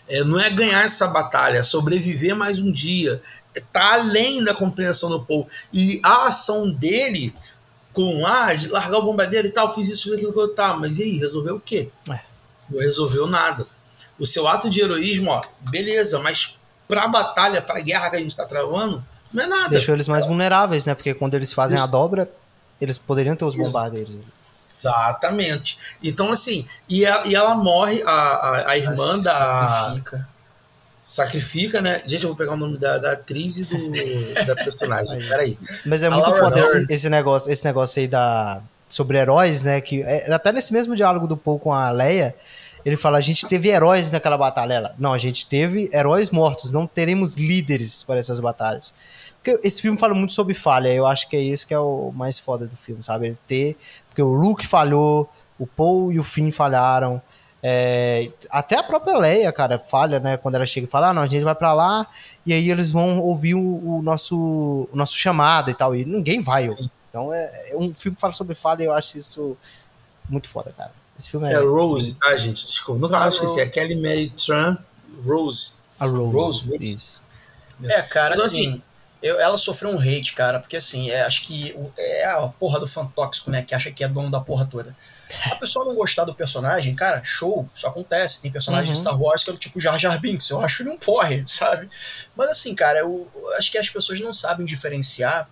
É, não é ganhar essa batalha, é sobreviver mais um dia. É, tá além da compreensão do povo. E a ação dele com ah, de largar o bombardeiro e tal, fiz isso, fiz aquilo que eu tá, mas e aí, resolveu o quê? É. Não resolveu nada. O seu ato de heroísmo, ó, beleza, mas pra batalha, pra guerra que a gente tá travando, não é nada. Deixou eles mais vulneráveis, né? Porque quando eles fazem a dobra, eles poderiam ter os bombardeiros. Exatamente. Então, assim, e, a, e ela morre, a, a, a irmã Ela da. sacrifica. Sacrifica, né? Gente, eu vou pegar o nome da, da atriz e do, da personagem. Peraí. Mas é A muito foda esse, esse negócio, esse negócio aí da sobre heróis, né? Que é, até nesse mesmo diálogo do Paul com a Leia, ele fala: a gente teve heróis naquela batalha. Ela, não, a gente teve heróis mortos, não teremos líderes para essas batalhas. Porque esse filme fala muito sobre falha, eu acho que é isso que é o mais foda do filme, sabe? Ele ter. Porque o Luke falhou, o Paul e o Finn falharam. é, até a própria Leia, cara, falha, né? Quando ela chega e fala, ah, não, a gente vai pra lá e aí eles vão ouvir o, o nosso, o nosso chamado e tal. E ninguém vai. Então é, é um filme que fala sobre falha e eu acho isso muito foda, cara. Esse filme é, É Rose, tá, gente? Desculpa. Nunca mais esqueci. É Kelly Mary Tran Rose. a Rose. Rose, Rose. Isso. É, cara, Então, assim, assim, eu- ela sofreu um hate, cara, porque assim, é, acho que o- é a porra do fã tóxico, né, que acha que é dono da porra toda. A pessoa não gostar do personagem, cara, show, isso acontece. Tem personagens Uhum. de Star Wars que é do tipo Jar Jar Binks, eu acho ele um porre, sabe? Mas assim, cara, eu eu acho que as pessoas não sabem diferenciar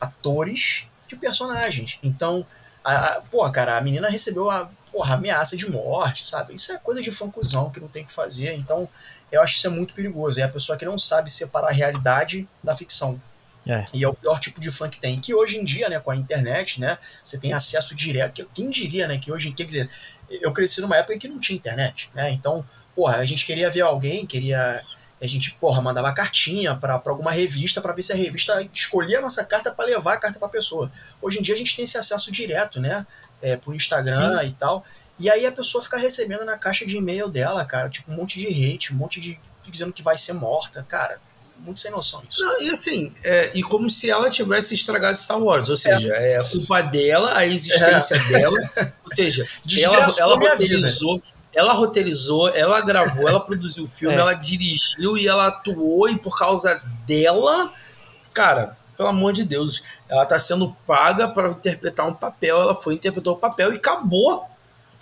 atores de personagens. Então, a, a, porra, cara, a menina recebeu a porra, ameaça de morte, sabe? Isso é coisa de fãcuzão que não tem o que fazer. Então, eu acho que isso é muito perigoso. É a pessoa que não sabe separar a realidade da ficção. É. E é o pior tipo de fã que tem. Que hoje em dia, né, com a internet, né, você tem acesso direto. Quem diria, né, que hoje, quer dizer, eu cresci numa época em que não tinha internet, né? Então, porra, a gente queria ver alguém, queria a gente, porra, mandava cartinha para alguma revista para ver se a revista escolhia a nossa carta para levar a carta para pessoa. Hoje em dia a gente tem esse acesso direto, né? É, por Instagram e tal. E aí a pessoa fica recebendo na caixa de e-mail dela, cara, tipo um monte de hate, um monte de dizendo que vai ser morta, cara. Muito sem noção isso. Não, e assim, é, e como se ela tivesse estragado Star Wars, ou seja, é, culpa dela, a existência dela, ou seja, ela, Desgraçou ela roteirizou, ela roteirizou, ela gravou, ela produziu o filme, É. ela dirigiu e ela atuou, e por causa dela, cara, pelo amor de Deus, ela tá sendo paga para interpretar um papel, ela foi interpretou o papel e acabou.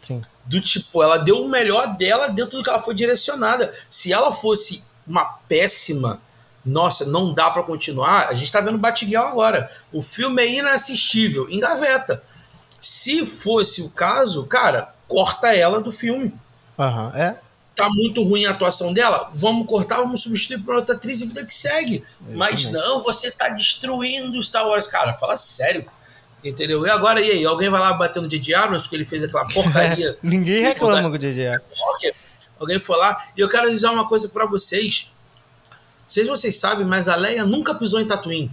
Sim. Do tipo, ela deu o melhor dela dentro do que ela foi direcionada. Se ela fosse uma péssima, nossa, não dá pra continuar. A gente tá vendo Batgirl agora. O filme é inassistível, engaveta. Se fosse o caso, cara, corta ela do filme. Aham, é. Tá muito ruim a atuação dela, vamos cortar, vamos substituir por outra atriz e vida que segue. Mas Exatamente. não, você tá destruindo Star Wars, cara. Fala sério. Entendeu? E agora, e aí? Alguém vai lá batendo de Abrams porque ele fez aquela porcaria Ninguém reclama com o. Walker, alguém foi lá. E eu quero dizer uma coisa pra vocês. Não sei se vocês sabem, mas a Leia nunca pisou em Tatooine.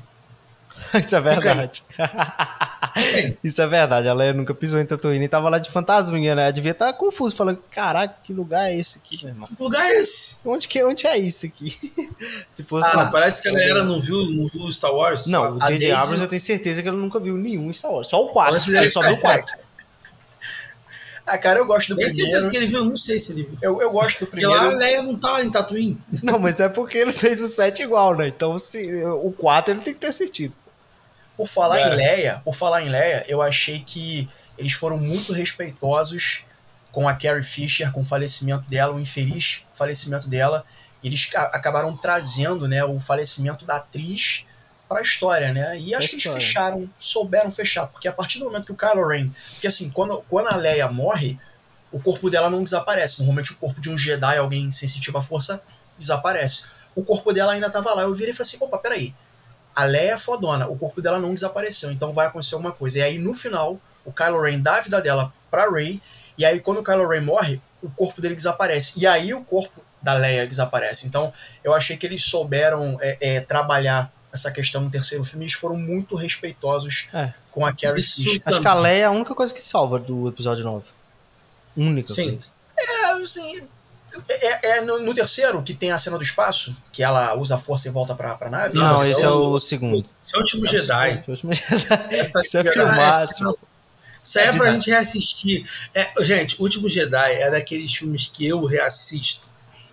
Isso é verdade. Isso é verdade. A Leia nunca pisou em Tatooine e tava lá de fantasminha, né? Devia estar confuso, falando: caraca, que lugar é esse aqui, meu irmão? Que lugar é esse? Onde, que, onde é isso aqui? Se fosse. Ah, parece que a galera não viu, não viu Star Wars. Não, o A J.J. Abrams eu tenho certeza que ele nunca viu nenhum Star Wars. Só o 4. Parece que Ele só tá viu o 4. Ah, cara, eu gosto do Tem certeza primeiro. que ele viu? Não sei se ele viu. Eu, eu gosto do Porque lá a primeiro. Leia não tá em Tatooine. Não, mas é porque ele fez o 7 igual, né? Então se, o 4 ele tem que ter assistido. Por falar É. em Leia, por falar em Leia, eu achei que eles foram muito respeitosos com a Carrie Fisher, com o falecimento dela, o infeliz falecimento dela. Eles ca- acabaram trazendo, né, o falecimento da atriz para a história, né? E acho que eles fecharam, souberam fechar, porque a partir do momento que o Kylo Ren, porque assim, quando, quando a Leia morre, o corpo dela não desaparece. Normalmente o corpo de um Jedi, alguém sensitivo à força, desaparece. O corpo dela ainda tava lá. Eu virei e falei assim, opa, peraí. A Leia é fodona, o corpo dela não desapareceu, então vai acontecer alguma coisa. E aí, no final, o Kylo Ren dá a vida dela pra Rey, e aí quando o Kylo Ren morre, o corpo dele desaparece. E aí o corpo da Leia desaparece. Então, eu achei que eles souberam é, é, trabalhar essa questão no terceiro filme, eles foram muito respeitosos É. com a Carrie Fisher. Acho que a Leia é a única coisa que salva do episódio 9. Única Sim. coisa. É, assim, é, é no, no terceiro que tem a cena do espaço, que ela usa a força e volta pra, pra nave. Não, Não, esse é o- o segundo. Esse é o último Jedi. Esse é o último Jedi. Essa Isso é filmaço. Isso aí é De pra nada. gente reassistir. É, gente, O Último Jedi é daqueles filmes que eu reassisto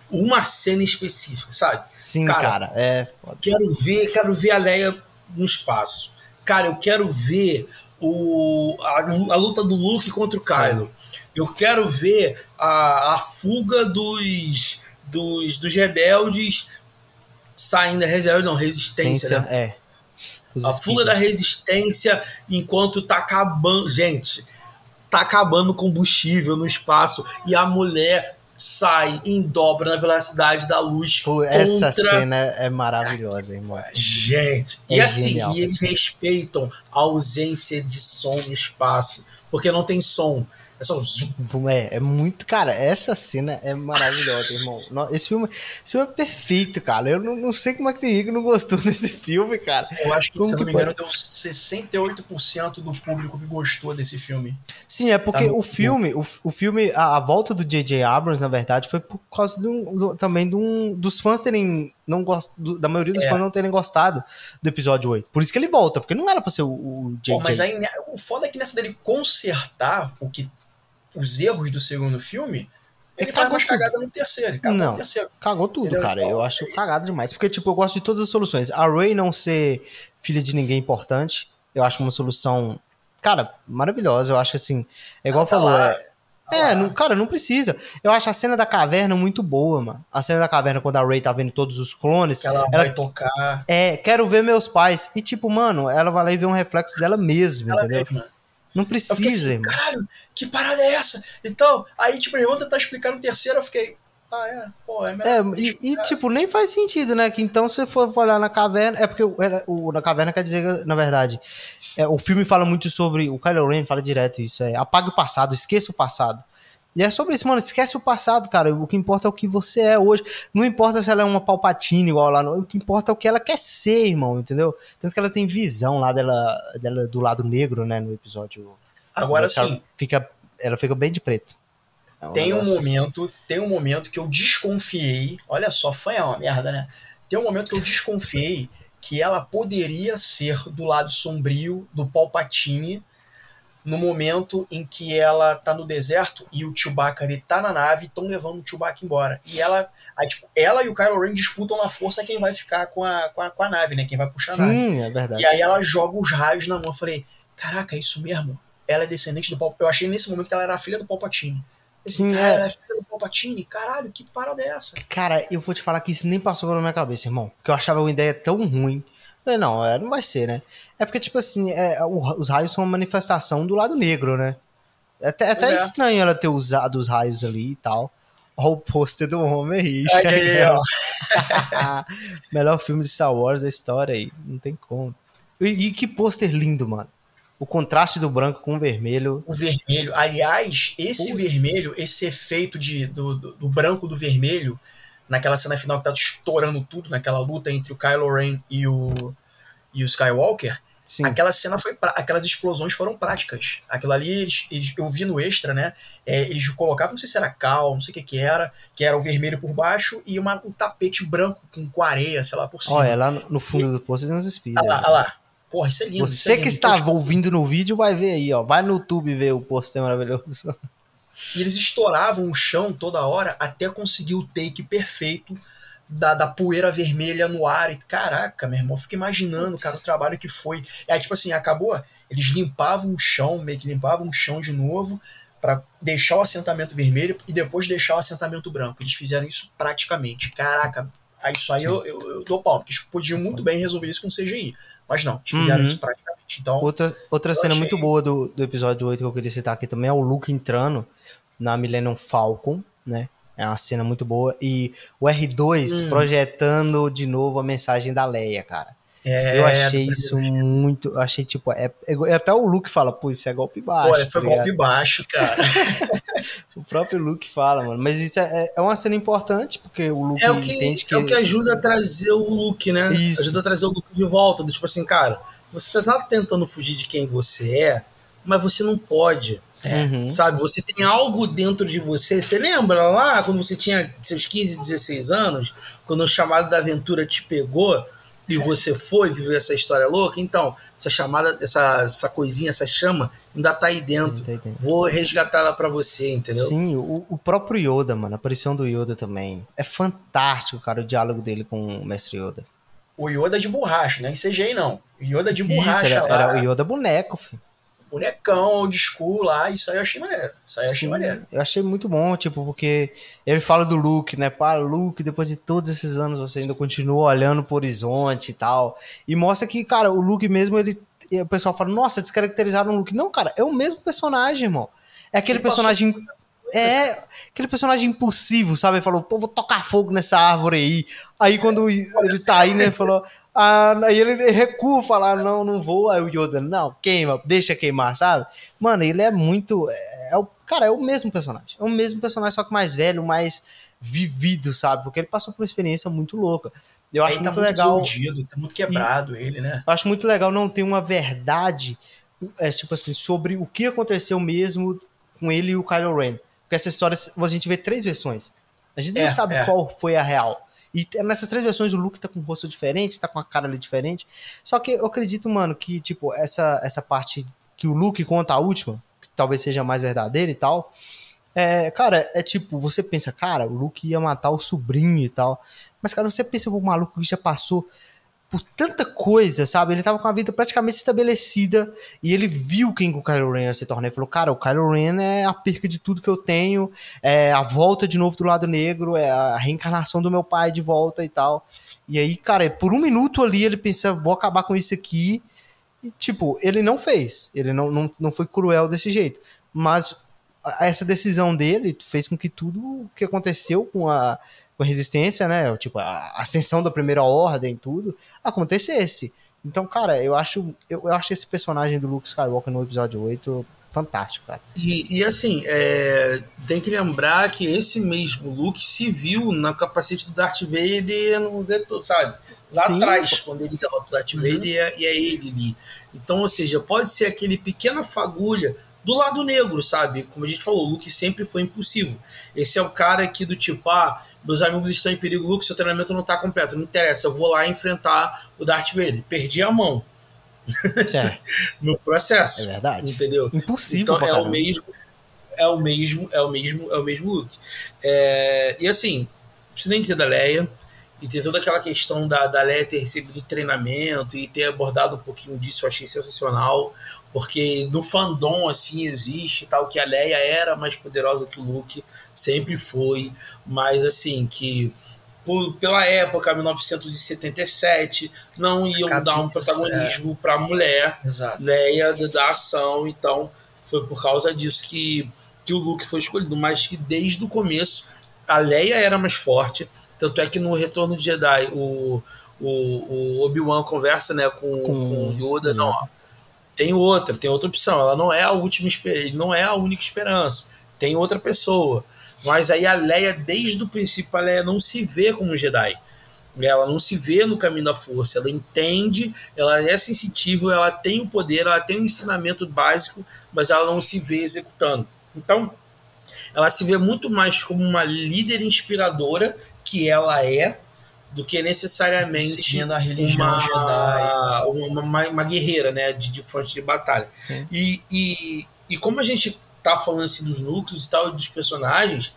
uma cena específica, sabe? Sim, Cara, cara. É foda. Quero ver, quero ver a Leia no espaço. Cara, eu quero ver o, a, a, luta do Luke contra o Kylo. Eu quero ver a, a fuga dos, dos, dos rebeldes saindo da reserva, não, resistência, né? É. Os a fuga da resistência enquanto tá acabando. Gente, tá acabando combustível no espaço e a mulher sai em dobra na velocidade da luz. Essa cena é maravilhosa, irmão. Gente, é e assim, genial. e eles respeitam a ausência de som no espaço, porque não tem som. É só zoom. É, é muito. Cara, essa cena é maravilhosa, irmão. Esse filme, esse filme é perfeito, cara. Eu não, não sei como é que tem que não gostou desse filme, cara. Eu acho que, como se não me engano, deu 68% do público que gostou desse filme. Sim, é porque tá o filme, o, o filme, a, a volta do J.J. Abrams, na verdade, foi por causa do, do, também do, dos fãs terem. Não gost, do, da maioria dos é. fãs não terem gostado do episódio 8. Por isso que ele volta, porque não era pra ser o J.J. mas aí, o foda é que nessa dele consertar o que os erros do segundo filme, ele faz mais cagada no terceiro. Não, no terceiro. cagou tudo, Entendeu? cara. Eu acho cagado demais. Porque, tipo, eu gosto de todas as soluções. A Ray não ser filha de ninguém importante, eu acho uma solução, cara, maravilhosa. Eu acho assim, é igual ah, falou, tá é, é, não, cara, não precisa. Eu acho a cena da caverna muito boa, mano. A cena da caverna, quando a Ray tá vendo todos os clones. Ela, ela vai tocar. É, quero ver meus pais. E, tipo, mano, ela vai lá e vê um reflexo dela mesma, ela entendeu? Mesma. Não precisa, assim, irmão. Caralho, que parada é essa? Então, aí, tipo, a irmã tá explicando o terceiro, eu fiquei. Ah, é, pô, é melhor. É, e, e, tipo, nem faz sentido, né? Que então, se for olhar na caverna. É porque o, o, na caverna quer dizer, na verdade. É, o filme fala muito sobre. O Kylo Ren fala direto isso. É apague o passado, esqueça o passado. E é sobre isso, mano. Esquece o passado, cara. O que importa é o que você é hoje. Não importa se ela é uma palpatina igual lá. No... O que importa é o que ela quer ser, irmão, entendeu? Tanto que ela tem visão lá dela, dela do lado negro, né, no episódio. Agora sim. Fica, ela fica bem de preto. É um tem um assim. momento, tem um momento que eu desconfiei. Olha só, fã é uma merda, né? Tem um momento que eu desconfiei que ela poderia ser do lado sombrio do Palpatine no momento em que ela tá no deserto e o Chewbacca ele tá na nave e estão levando o Chewbacca embora. E ela, aí, tipo, ela e o Kylo Ren disputam na força quem vai ficar com a, com a, com a nave, né? Quem vai puxar Sim, a nave. Sim, é verdade. E aí ela joga os raios na mão. Eu falei, caraca, é isso mesmo? Ela é descendente do Palpatine. Eu achei nesse momento que ela era a filha do Palpatine. Sim, é. Ela é filha do Palpatine? Caralho, que parada é essa? Cara, eu vou te falar que isso nem passou pela minha cabeça, irmão. Porque eu achava uma ideia tão ruim não, é, não vai ser, né? É porque, tipo assim, é, os raios são uma manifestação do lado negro, né? É até, é até é. estranho ela ter usado os raios ali e tal. Olha o pôster do homem aí. aí ó. Melhor filme de Star Wars da história aí. Não tem como. E, e que pôster lindo, mano. O contraste do branco com o vermelho. O vermelho. Aliás, esse Puts. vermelho, esse efeito de, do, do, do branco do vermelho naquela cena final que tá estourando tudo, naquela luta entre o Kylo Ren e o, e o Skywalker, Sim. aquela cena foi. Aquelas explosões foram práticas. Aquilo ali, eles, eles, eu vi no extra, né? É, eles colocavam, não sei se era cal, não sei o que que era, que era o vermelho por baixo e uma, um tapete branco com, com areia, sei lá, por cima. Olha, lá no fundo e, do posto tem uns espíritos. Olha lá, olha lá. Porra, isso é lindo. Você é lindo, que estava ouvindo no vídeo vai ver aí, ó. Vai no YouTube ver o pôster maravilhoso. E eles estouravam o chão toda hora até conseguir o take perfeito da, da poeira vermelha no ar. E, caraca, meu irmão, fica imaginando, cara, o trabalho que foi. Aí, tipo assim, acabou, eles limpavam o chão, meio que limpavam o chão de novo para deixar o assentamento vermelho e depois deixar o assentamento branco. Eles fizeram isso praticamente. Caraca, isso aí eu, eu, eu, dou pau, porque eles podiam muito bem resolver isso com CGI. Mas não, eles fizeram uhum. isso praticamente. Então, outra outra cena achei... muito boa do, do episódio 8 que eu queria citar aqui também é o Luke entrando na Millennium Falcon, né? É uma cena muito boa. E o R2 hum. projetando de novo a mensagem da Leia, cara. É, eu achei isso muito. Eu achei tipo. É, é, até o Luke fala, pô, isso é golpe baixo. Pô, foi tá golpe baixo, cara. o próprio Luke fala, mano. Mas isso é, é, é uma cena importante, porque o Luke é o que, entende que. É o que ajuda a trazer o Luke, né? Isso. Ajuda a trazer o Luke de volta. Do, tipo assim, cara, você tá tentando fugir de quem você é, mas você não pode. Uhum. Sabe, você tem algo dentro de você. Você lembra lá quando você tinha seus 15, 16 anos, quando o chamado da aventura te pegou e você foi viver essa história louca? Então, essa chamada, essa, essa coisinha, essa chama, ainda tá aí dentro. Tá aí dentro. Vou resgatar ela pra você, entendeu? Sim, o, o próprio Yoda, mano, a aparição do Yoda também. É fantástico, cara, o diálogo dele com o mestre Yoda. O Yoda de borracha, não é em CGI, não. O Yoda de Isso, borracha. Era, era, o Yoda boneco, filho. Bonecão old school lá, isso aí eu achei maneiro. Isso aí eu achei Sim, maneiro. Eu achei muito bom, tipo, porque ele fala do Luke, né? Pá, Luke, depois de todos esses anos você ainda continua olhando pro horizonte e tal. E mostra que, cara, o Luke mesmo, ele. O pessoal fala, nossa, descaracterizaram o Luke. Não, cara, é o mesmo personagem, irmão. É aquele ele personagem. É aquele personagem impulsivo, sabe? Ele falou, pô, vou tocar fogo nessa árvore aí. Aí quando ele tá aí, né, ele falou, ah, aí ele recua falar, não, não vou. Aí o Yoda, não, queima, deixa queimar, sabe? Mano, ele é muito. É, é o, cara, é o mesmo personagem. É o mesmo personagem, só que mais velho, mais vivido, sabe? Porque ele passou por uma experiência muito louca. Eu acho tá muito, legal. Desiludido, tá muito quebrado e, ele, né? Eu acho muito legal não ter uma verdade, é, tipo assim, sobre o que aconteceu mesmo com ele e o Kylo Ren. Porque essa história, a gente vê três versões. A gente não é, sabe é. qual foi a real. E nessas três versões o Luke tá com um rosto diferente, tá com a cara ali diferente. Só que eu acredito, mano, que, tipo, essa, essa parte que o Luke conta a última, que talvez seja mais verdadeira e tal. É, cara, é tipo, você pensa, cara, o Luke ia matar o sobrinho e tal. Mas, cara, você pensa, o maluco que já passou por tanta coisa, sabe? Ele tava com a vida praticamente estabelecida e ele viu quem o Kylo Ren ia se tornar. Ele falou, cara, o Kylo Ren é a perca de tudo que eu tenho, é a volta de novo do lado negro, é a reencarnação do meu pai de volta e tal. E aí, cara, por um minuto ali ele pensa, vou acabar com isso aqui. E, tipo, ele não fez. Ele não, não, não foi cruel desse jeito. Mas essa decisão dele fez com que tudo que aconteceu com a com resistência, né? Tipo, a ascensão da primeira ordem, tudo, acontecesse. Então, cara, eu acho, eu, eu acho esse personagem do Luke Skywalker no episódio 8 fantástico, cara. E, e assim, é, tem que lembrar que esse mesmo Luke se viu na capacete do Darth Vader, no, sabe? Lá Sim. atrás, quando ele derrota o Darth uhum. Vader e é, e é ele ali. Então, ou seja, pode ser aquele pequena fagulha do lado negro, sabe? Como a gente falou, o Luke sempre foi impulsivo. Esse é o cara aqui do tipo, ah, meus amigos estão em perigo, Luke, seu treinamento não tá completo. Não interessa, eu vou lá enfrentar o Darth Vader. Perdi a mão. no processo. É verdade. Entendeu? Impossível. Então é o mesmo. É o mesmo, é o mesmo, é o mesmo Luke. É, e assim, não preciso nem dizer da Leia, e ter toda aquela questão da, da Leia ter recebido treinamento e ter abordado um pouquinho disso, eu achei sensacional porque no fandom assim existe tal que a Leia era mais poderosa que o Luke, sempre foi, mas assim que por, pela época 1977 não iam dar um protagonismo é. para a mulher, Exato. Leia da ação, então foi por causa disso que que o Luke foi escolhido, mas que desde o começo a Leia era mais forte, tanto é que no Retorno de Jedi o o, o Obi-Wan conversa né, com, com, com o Yoda, não, ó, tem outra, tem outra opção. Ela não é a última, não é a única esperança. Tem outra pessoa. Mas aí a Leia, desde o princípio, a Leia não se vê como Jedi. Ela não se vê no caminho da força. Ela entende, ela é sensitiva, ela tem o poder, ela tem o um ensinamento básico, mas ela não se vê executando. Então, ela se vê muito mais como uma líder inspiradora que ela é, do que necessariamente a religião uma, Jedi. Uma, uma, uma, guerreira né, de, de fronte de batalha. E, e, e como a gente tá falando assim dos núcleos e tal, dos personagens,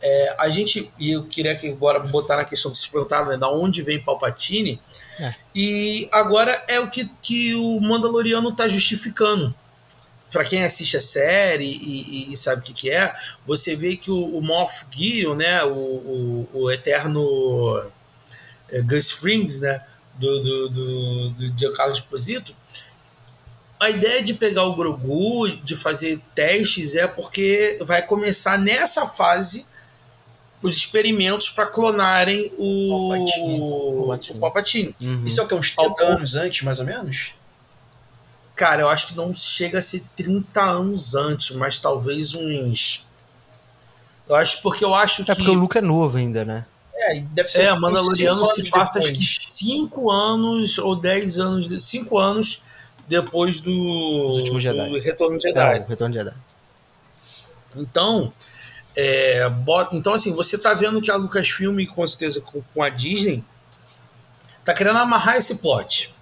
é, a gente, e eu queria que agora botar na questão que vocês perguntaram, né, da onde vem Palpatine, é. e agora é o que, que o Mandaloriano tá justificando. Para quem assiste a série e, e, sabe o que, que é, você vê que o, o Moff Gideon, né, o, o, o eterno Gus Frings, né, do, do, do, do Giancarlo Esposito, a ideia de pegar o Grogu, de fazer testes, é porque vai começar nessa fase os experimentos para clonarem o Palpatine. O Palpatine. Uhum. Isso é o que? Uns 30 anos antes, mais ou menos? Cara, eu acho que não chega a ser 30 anos antes, mas talvez uns. Eu acho porque eu acho é que. É porque o Luke é novo ainda, né? É, deve ser. É, Mandaloriano se passa acho que 5 anos ou 10 anos. 5 anos depois do, do Retorno de Jedi. É, Retorno de Jedi. Então, é, bota, então assim, você tá vendo que a Lucasfilm, com certeza com, com a Disney, tá querendo amarrar esse plot.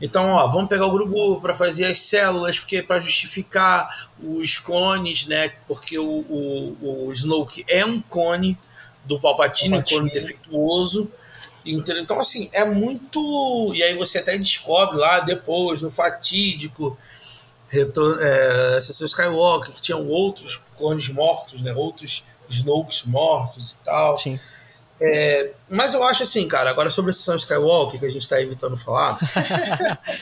Então, ó, vamos pegar o grupo para fazer as células, porque para justificar os clones, né? Porque o, o, o Snoke é um clone do Palpatine, um clone defeituoso. Então, assim, é muito. E aí você até descobre lá depois, no fatídico, Retorno, é, Ascensão Skywalker, que tinham outros clones mortos, né? Outros Snokes mortos e tal. Sim. É, mas eu acho assim, cara, agora sobre a Ascensão Skywalker, que a gente tá evitando falar.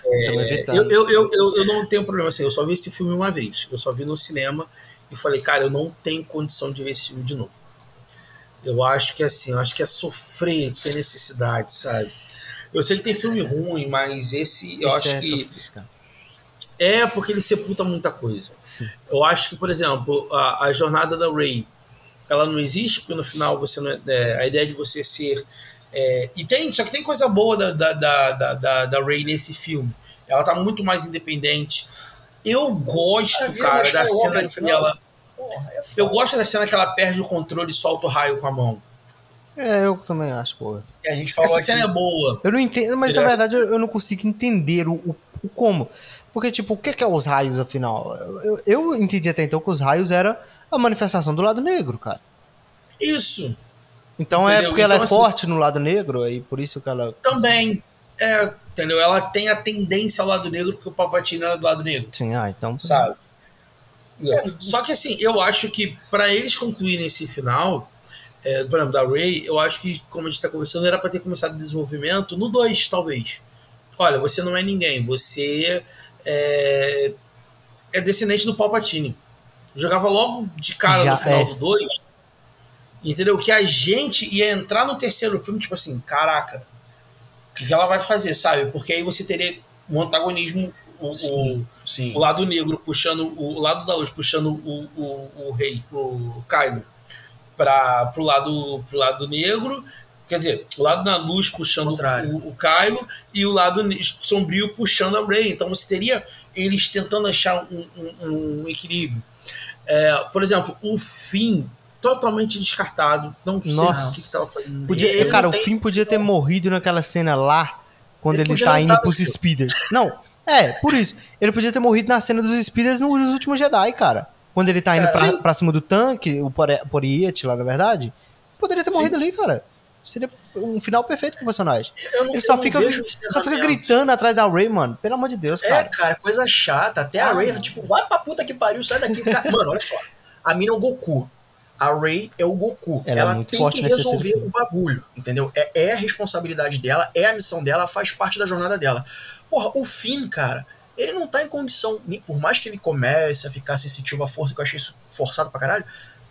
É, evitando. eu, eu, eu, eu não tenho problema assim, eu só vi esse filme uma vez. Eu só vi no cinema e falei, cara, eu não tenho condição de ver esse filme de novo. Eu acho que assim, eu acho que é sofrer sem necessidade, sabe? Eu sei que tem filme ruim, mas esse eu Esse acho é que sofrido, é porque ele sepulta muita coisa. Sim. Eu acho que, por exemplo, a, a jornada da Ray, ela não existe porque no final você não é, é, a ideia de você ser é, e tem só que tem coisa boa da da, da, da, da, da Ray nesse filme. Ela tá muito mais independente. Eu gosto, Cara, da cena que final. ela Porra, é eu gosto da cena que ela perde o controle e solta o raio com a mão. É, eu também acho, porra. E a gente falou Essa aqui. cena é boa. Eu não entendo, mas na é- verdade eu, eu não consigo entender o, o, o como. Porque, tipo, o que, que é os raios, afinal? Eu, eu, eu entendi até então que os raios era a manifestação do lado negro, cara. Isso. Então é Entendeu? porque ela Então, é assim- forte no lado negro, aí por isso que ela. Também. É, entendeu? Ela tem a tendência ao lado negro porque o Palpatine era do lado negro. Sim, ah, então. sabe? Só que assim, eu acho que para eles concluírem esse final, é, por exemplo, da Ray, eu acho que, como a gente tá conversando, era para ter começado o desenvolvimento no 2, talvez. Olha, você não é ninguém, você é, é descendente do Palpatine. Jogava logo de cara Já no final é. do 2. Entendeu? Que a gente ia entrar no terceiro filme, tipo assim, caraca, o que que ela vai fazer, sabe? Porque aí você teria um antagonismo, o, o, Sim, sim. o lado negro puxando o, o lado da luz puxando o, o, o rei o Kylo para pro lado pro lado negro quer dizer o lado da luz puxando Contrário. o, o Kylo e o lado sombrio puxando a Rey então você teria eles tentando achar um, um- um equilíbrio É, por exemplo o fim totalmente descartado não sei Nossa. o que estava fazendo Podia, Ele cara, o tem- Finn podia ter morrido naquela cena lá, quando Ele ele, tá indo tá pros speeders. Não, é, por isso. Ele podia ter morrido na cena dos speeders nos últimos Jedi, cara. Quando ele tá indo Cara, pra, pra cima do tanque, o Poriete lá, na verdade. Poderia ter Sim. morrido ali, cara. Seria um final perfeito pro personagem. Não- Ele só fica, só fica gritando atrás da Ray, mano. Pelo amor de Deus, É, cara. cara, coisa chata. Até a Ah, Ray, tipo, vai pra puta que pariu, sai daqui. Cara, Mano, olha só. A mina é o Goku. A Ray é o Goku. Ela é Ela, muito tem que resolver o bagulho, entendeu? É, é a responsabilidade dela, é a missão dela, faz parte da jornada dela. Porra, o Finn, cara, ele não tá em condição, nem- por mais que ele comece a ficar sensitivo à força, que eu achei isso forçado pra caralho,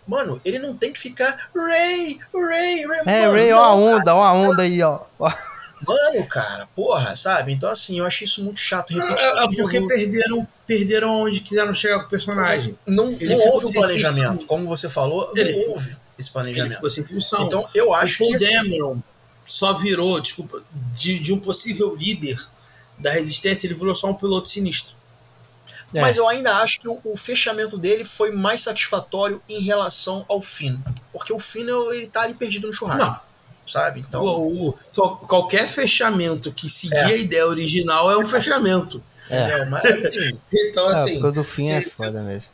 mano, ele não tem que ficar Ray, Ray, Ray. É, mano, Ray, ó a onda, ó a onda aí, ó. Mano, cara, porra, sabe? Então, assim, eu achei isso muito chato, É, é repetitivo. porque perderam perderam onde quiseram chegar com o personagem Não, Ele não houve o planejamento. função. Como você falou, Ele não houve esse ele planejamento. ficou sem função Então, eu acho o que. assim, Dameron só virou, desculpa, de, de um possível líder da resistência, ele virou só um piloto sinistro. É. Mas eu ainda acho que o, o fechamento dele foi mais satisfatório em relação ao Finn. Porque o Finn, ele tá ali perdido no churrasco, Não, sabe? Então, o, o- qual- qualquer fechamento que seguir É. a ideia original é um fechamento. É. entendeu? Mas, Então, É, assim. porque o do fim é foda mesmo.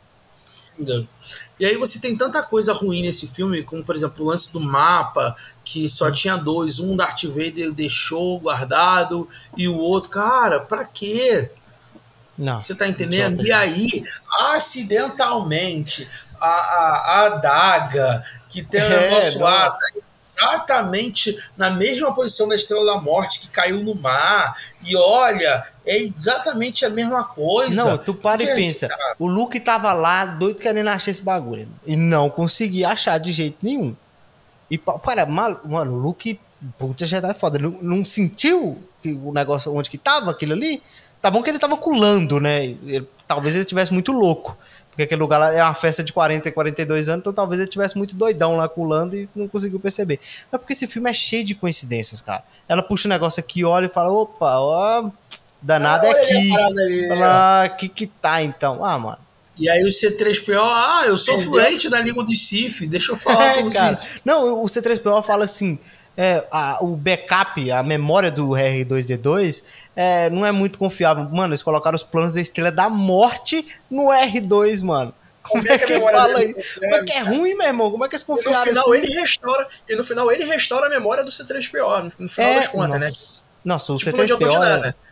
E aí você tem tanta coisa ruim nesse filme, como por exemplo o lance do mapa, que só tinha dois, um Darth Vader deixou guardado e o outro, cara, pra quê? Não. Você tá entendendo? E aí, acidentalmente, a, a, a adaga, que tem o É, negócio lá, exatamente na mesma posição da Estrela da Morte que caiu no mar. E olha, é exatamente a mesma coisa. Não, tu para e pensa. O Luke tava lá, doido querendo achar esse bagulho. E não conseguia achar de jeito nenhum. E, pa- para, mano, o Luke, puta Jedi foda. Não, não sentiu que o negócio, onde que tava aquilo ali? Tá bom que ele tava culando, né? Ele- talvez ele estivesse muito louco. Porque aquele lugar lá é uma festa de 40 e 42 anos, então talvez ele estivesse muito doidão lá culando e não conseguiu perceber. Mas porque esse filme é cheio de coincidências, cara. Ela puxa o negócio aqui, olha e fala: opa, ó, danado é olha ali a aqui. ah, que que tá então? Ah, mano. E aí o C3PO, ah, eu sou Entendeu? fluente na língua dos Sith, deixa eu falar É, com vocês. Não, o C3PO fala assim: é, a- o backup, a memória do R2D2 é, não é muito confiável. Mano, eles colocaram os planos da Estrela da Morte no R2, mano. Como, Como é é que que fala aí? não Como é que é ruim, meu irmão? Como é que eles E no confiaram final assim? ele restaura. E no final ele restaura a memória do C3PO, no, final das contas, né? nossa. Nossa, o Tipo, não adiantou de C3PO. nada. é-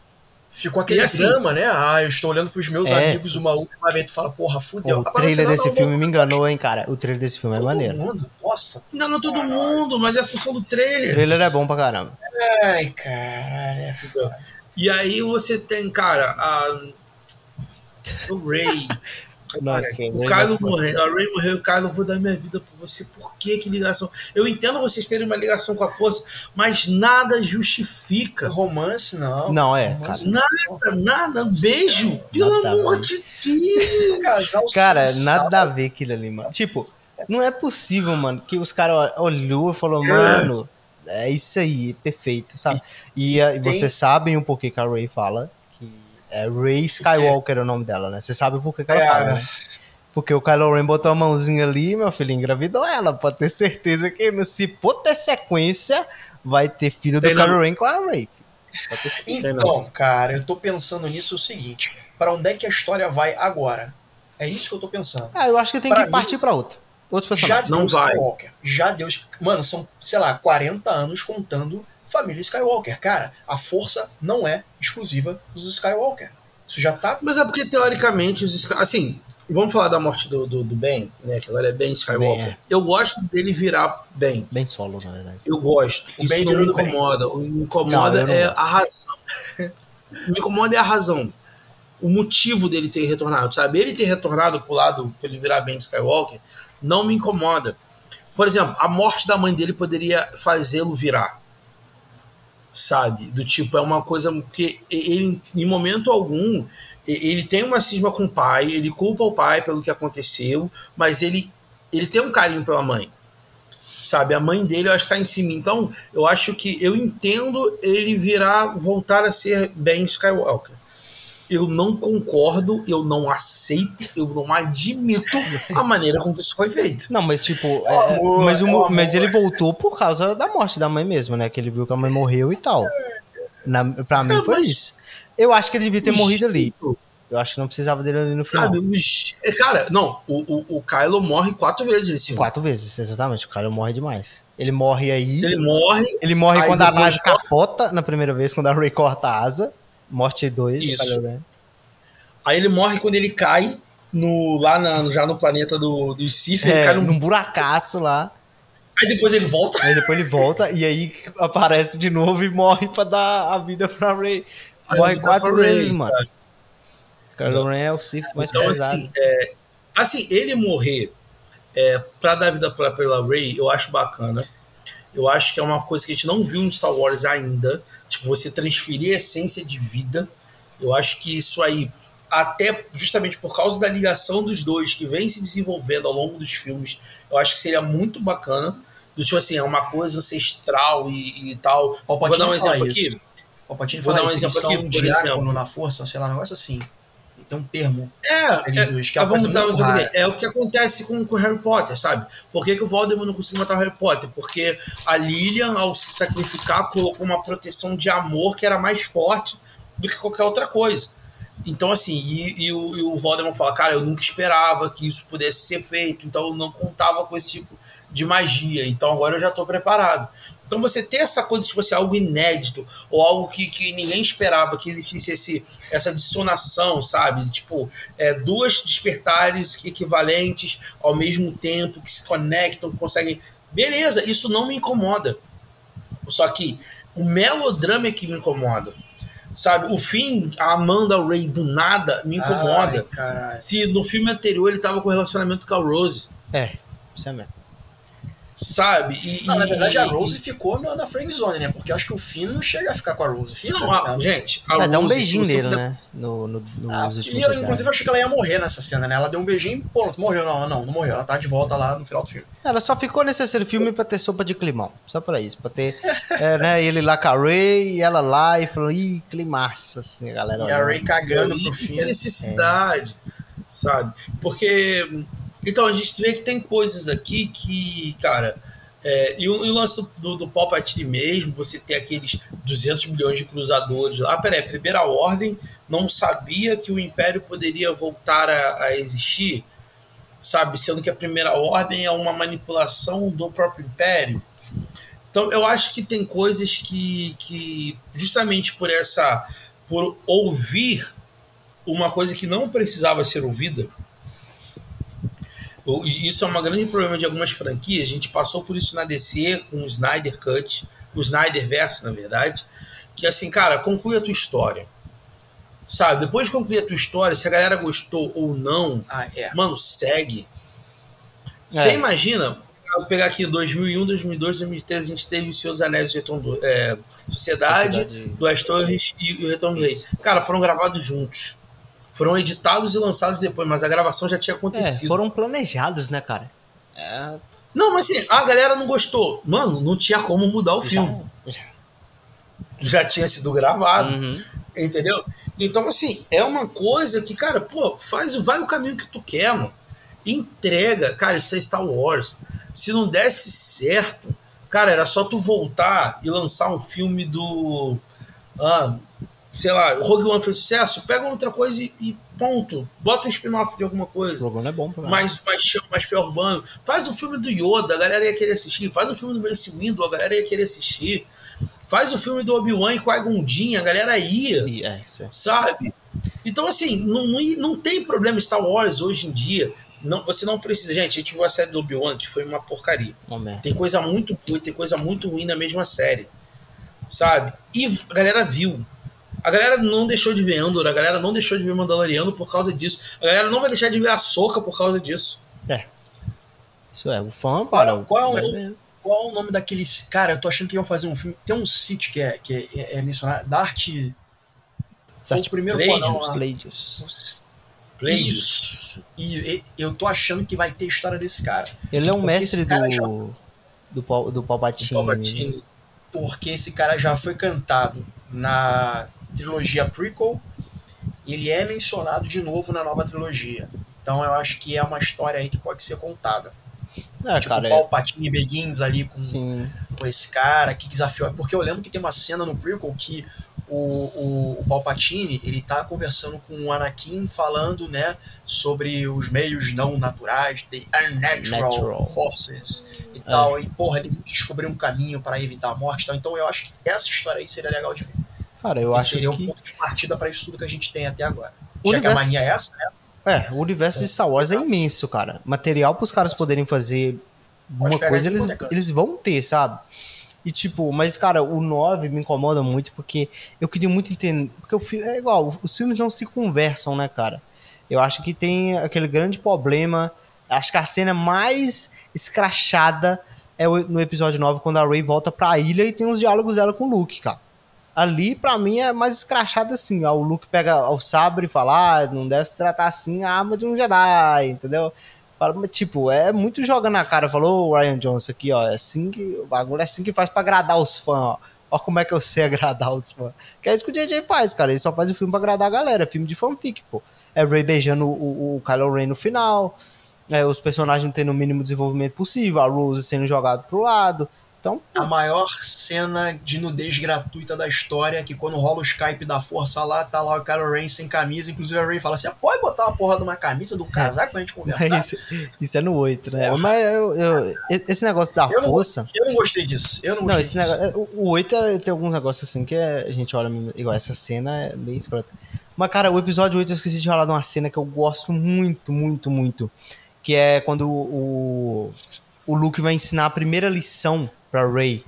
Ficou aquele E assim- drama, né? Ah, eu estou olhando pros meus É. amigos uma última vez. Tu fala, porra, fudeu. o trailer final, desse não, filme me enganou, hein, cara. O trailer desse filme é todo maneiro. mundo. Nossa. Não, não todo mundo, mas é a função do O trailer. trailer é bom pra caramba. Ai, caralho. é Entendeu? E aí você tem, cara, a. O Ray. Nossa, o Kylo morreu, a Ray morreu, o Kylo, eu vou dar minha vida por você. Por que que ligação? Eu entendo vocês terem uma ligação com a força, mas nada justifica. Romance, não. Não, é, Romance, Nada, nada. Um beijo. Pelo Nada, amor de Deus. Casal Cara, sensacional. nada a ver aquilo ali, mano. Tipo, não é possível, mano, que os caras olhou e falou, É. mano, é isso aí, perfeito, sabe? E, e Tem- vocês sabem o porquê que a Ray fala é Ray Skywalker é o nome dela, né? Você sabe o porquê que ela É, fala, né? Porque o Kylo Ren botou a mãozinha ali, meu filho, engravidou ela. Pode ter certeza que se for ter sequência, vai ter filho do Tem. Kylo Ren com a Ray. filho. Pode ter certeza. Então, cara, eu tô pensando nisso o seguinte: pra onde é que a história vai agora? É isso que eu tô pensando. Ah, eu acho que tem Pra que mim- partir pra outro. Outros Já personagens. deu Não vai. Skywalker. Já deu. Mano, são, sei lá, 40 anos contando família Skywalker. Cara, a força não é exclusiva dos Skywalker. Isso já tá. Mas é porque, teoricamente, os assim, vamos falar da morte do, do, do Ben, né? Que agora é Ben Skywalker. Ben, é. Eu gosto dele virar Ben. Bem solo, na verdade. Eu gosto. O Isso Ben não me Ben. incomoda. O que me incomoda não é gosto. a razão. O que me incomoda é a razão. O motivo dele ter retornado, sabe? Ele ter retornado pro lado, pra ele virar Ben Skywalker, não me incomoda. Por exemplo, a morte da mãe dele poderia fazê-lo virar. Sabe? Do tipo, é uma coisa que ele, em momento algum, ele tem uma cisma com o pai, ele culpa o pai pelo que aconteceu, mas ele, ele tem um carinho pela mãe. Sabe? A mãe dele, eu acho que tá em cima. Então, eu acho que eu entendo ele virar, voltar a ser Ben Skywalker. Eu não concordo, eu não aceito, eu não admito a maneira como isso foi feito. Não, mas tipo, é, amor, mas, o é mas ele voltou por causa da morte da mãe mesmo, né? Que ele viu que a mãe morreu e tal. Na, pra mim É, foi isso. Eu acho que ele devia ter morrido ali. Eu acho que não precisava dele ali no final. Sabe, é, cara, não, o, o, o Kylo morre quatro vezes filme. Quatro vezes, exatamente. O cara morre demais. Ele morre aí. Ele Ele, morre, morre aí quando a nave morre- capota na primeira vez, quando a Ray corta a asa. Morte 2. Isso. aí ele morre quando ele cai no, lá na- já no planeta do, do Sif, ele É, cai num, num buracaço lá. aí depois ele volta. Aí depois ele volta e aí aparece de novo e morre pra dar a vida pra Ray. Morre ele quatro vezes, mano. sabe? Kylo Ren é o Sith mais Então, pesado. assim, é, assim, ele morrer é, pra dar vida pra, pela Ray, eu acho bacana. Eu acho que é uma coisa que a gente não viu em Star Wars ainda. Tipo, você transferir a essência de vida. Eu acho que isso aí, até justamente por causa da ligação dos dois que vem se desenvolvendo ao longo dos filmes, eu acho que seria muito bacana. Do tipo assim, é uma coisa ancestral e, e tal. Vou dar um exemplo isso. aqui. Palpatine Vou dar um isso, eles exemplo são aqui, por diácono exemplo. na força, sei lá, um negócio assim. Tem um termo. É, Eles é, dois, que é vamos dar um. É o que acontece com o Harry Potter, sabe? Por que, que o Voldemort não conseguiu matar o Harry Potter? Porque a Lilian, ao se sacrificar, colocou uma proteção de amor que era mais forte do que qualquer outra coisa. Então, assim, e, e o, e o Voldemort fala, cara, eu nunca esperava que isso pudesse ser feito, então eu não contava com esse tipo de magia, então agora eu já tô preparado. Então você ter essa coisa, tipo assim, algo inédito, ou algo que, que ninguém esperava, que existisse esse, essa dissonação, sabe? Tipo, é, duas despertares equivalentes ao mesmo tempo, que se conectam, que conseguem. Beleza, isso não me incomoda. Só que o melodrama é que me incomoda. Sabe? O fim, a Amanda Ray do nada me incomoda. Ai, se no filme anterior ele tava com relacionamento com a Rose. É, isso é mesmo. Sabe? E, Não, na e- verdade, a e- Rose ficou na, na friend zone, né? Porque eu acho que o Finn não chega a ficar com a Rose. Fica, Não, a- né? gente, a Rose, dá um beijinho nele, né? No, no, nos Ah, últimos e eu, inclusive, eu achei que ela ia morrer nessa cena, né? Ela deu um beijinho e, pô, morreu. Não, não, não morreu. Ela tá de volta lá no final do filme. Ela só ficou nesse terceiro filme pra ter sopa de climão. Só pra isso. Pra ter é, né, ele lá com a Ray e ela lá e falou, ih, climaço, assim, a galera. E a. Ray cagando pro Finn. necessidade, sabe? Porque. Então, a gente vê que tem coisas aqui que, cara. é, e, o, e o lance do, do, Palpatine mesmo, você ter aqueles 200 milhões de cruzadores lá. Peraí, Primeira Ordem não sabia que o Império poderia voltar a, a existir, sabe? Sendo que a Primeira Ordem é uma manipulação do próprio Império. Então, eu acho que tem coisas que, que justamente por essa por ouvir uma coisa que não precisava ser ouvida. E isso é um grande problema de algumas franquias. A gente passou por isso na DC com o Snyder Cut, o Snyder Verso, na verdade. Que assim, cara, conclui a tua história. Sabe? Depois de concluir a tua história, se a galera gostou ou não, Ah, é. mano, segue. Você É. imagina, eu pegar aqui 2001, 2002, 2013, a gente teve o Senhor dos Anéis e do, é, Sociedade, Sociedade. Duas Torres e o Retorno do Rei. Cara, foram gravados juntos. Foram editados e lançados depois, mas a gravação já tinha É, acontecido. foram planejados, né, cara? É, Não, mas assim, a galera não gostou. Mano, não tinha como mudar o filme. já- Já tinha sido gravado. Uhum. Entendeu? Então, assim, é uma coisa que, cara, pô, faz, vai o caminho que tu quer, mano. Entrega. Cara, isso é Star Wars. Se não desse certo, cara, era só tu voltar e lançar um filme do. Ah, sei lá, o Rogue One fez sucesso, pega outra coisa e, e ponto. Bota um spin-off de alguma O coisa. programa é bom pra Mais, mais chão, mais pé urbano. Faz o filme do Yoda, a galera ia querer assistir. Faz o filme do Mace Windu, a galera ia querer assistir. Faz o filme do Obi-Wan e Qui-Gon Jinn, a galera ia é, é. sabe? Então, assim, não, não, não tem problema Star Wars hoje em dia. Não, você não precisa. Gente, a gente viu a série do Obi-Wan, que foi uma porcaria. Merda. Tem coisa muito e tem coisa muito ruim na mesma série. Sabe? E a galera viu. A galera não deixou de ver Andor, a galera não deixou de ver Mandaloriano por causa disso. A galera não vai deixar de ver a Soca por causa disso. É. Isso é, o fã, para. qual é vai o- ver. Qual é o nome daquele. Cara, eu tô achando que iam fazer um filme. Tem um sítio que é, que é, é mencionado. Dart. Foi o primeiro. Plagueis. Isso. E e- eu tô achando que vai ter história desse cara. Ele é um Porque mestre do, já- do, Pal- do Palpatine. Palpatine. Porque esse cara já foi cantado na trilogia prequel. E ele é mencionado de novo na nova trilogia. Então eu acho que é uma história aí que pode ser contada. É, tipo, cara, o é, Palpatine Begins ali com sim. com esse cara que desafiou. Porque eu lembro que tem uma cena no prequel que o, o, o Palpatine ele tá conversando com o Anakin falando, né, sobre os meios não naturais, the unnatural Natural. forces e É. tal. E, porra, ele descobriu um caminho para evitar a morte. e tal. Então eu acho que essa história aí seria legal de ver. Cara, eu e acho seria um que. ponto de partida para isso tudo que a gente tem até agora. O Já que a universo- mania é essa, né? É, o universo de Star Wars é imenso, cara. Material pros caras poderem fazer uma coisa, eles, eles vão ter, sabe? E tipo, mas cara, o 9 me incomoda muito porque eu queria muito entender. Porque o filme é igual, os filmes não se conversam, né, cara? Eu acho que tem aquele grande problema. Acho que a cena mais escrachada é no episódio 9, quando a Rey volta pra ilha e tem os diálogos dela com o Luke, cara. Ali, pra mim, é mais escrachado assim. ó, O Luke pega o sabre e fala: ah, não deve se tratar assim a arma de um Jedi, entendeu? Tipo, é muito joga na cara. Falou o Ryan Johnson aqui, ó. É assim que. O bagulho é assim que faz pra agradar os fãs, ó. Ó como é que eu sei agradar os fãs. Que é isso que o JJ faz, cara. Ele só faz o filme pra agradar a galera. É filme de fanfic, pô. É Ray beijando o, o, o Kylo Ren no final. É, os personagens não tendo o mínimo desenvolvimento possível. A Rose sendo jogada pro lado. Então, A maior cena de nudez gratuita da história, é que quando rola o Skype da força lá, tá lá o Kylo Ren sem camisa, inclusive a Ray fala assim, "Ah, pode botar uma porra de uma camisa do casaco pra gente conversar? Isso, isso é no 8, né? Mas eu, eu- esse negócio da Eu não- força. Eu não gostei disso. Eu não Não, gostei disso. negócio. O o 8 é- tem alguns negócios assim que é- a gente olha. Igual essa cena é bem escrota. Mas, cara, o episódio 8 eu esqueci de falar de uma cena que eu gosto muito, muito, muito. Que é quando o, o Luke vai ensinar a primeira lição pra Rey.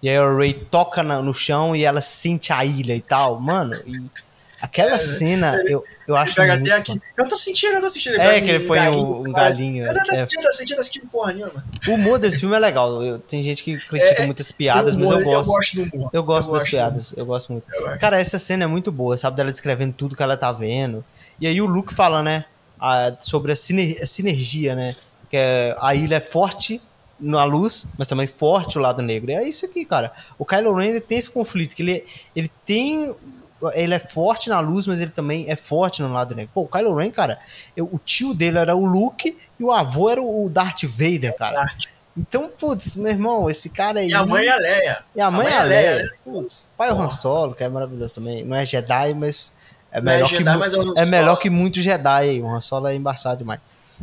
E aí a Rey toca na- no chão e ela sente a ilha e tal. Mano, e aquela cena eu, eu acho pega muito. até aqui. Eu tô sentindo, eu tô sentindo. É, que ele põe galinho, um, um galinho. Eu tô é. sentindo, tô sentindo, tô sentindo porra nenhuma. O humor desse filme é legal. Eu- tem gente que critica É, muitas piadas, O mas eu humor, gosto. Eu gosto do humor. Eu gosto das do piadas, eu gosto muito. Eu. Cara, essa cena é muito boa, sabe? Dela descrevendo tudo que ela tá vendo. E aí o Luke fala, né? a- sobre a, siner- a sinergia, né? Que é, a ilha é forte na luz, mas também forte o lado negro. É isso aqui, cara. O Kylo Ren tem esse conflito, que ele, ele tem. Ele é forte na luz, mas ele também é forte no lado negro. Pô, o Kylo Ren, cara, eu- o tio dele era o Luke e o avô era o Darth Vader, cara. Darth. Então, putz, meu irmão, esse cara aí. E a mãe é a Leia. E a mãe é a Leia, Leia. Putz, pai é o Han Solo, que é maravilhoso também. Não é Jedi, mas é Não é melhor, Jedi, que, mas é é melhor que muito Jedi aí. O Han Solo é embaçado demais.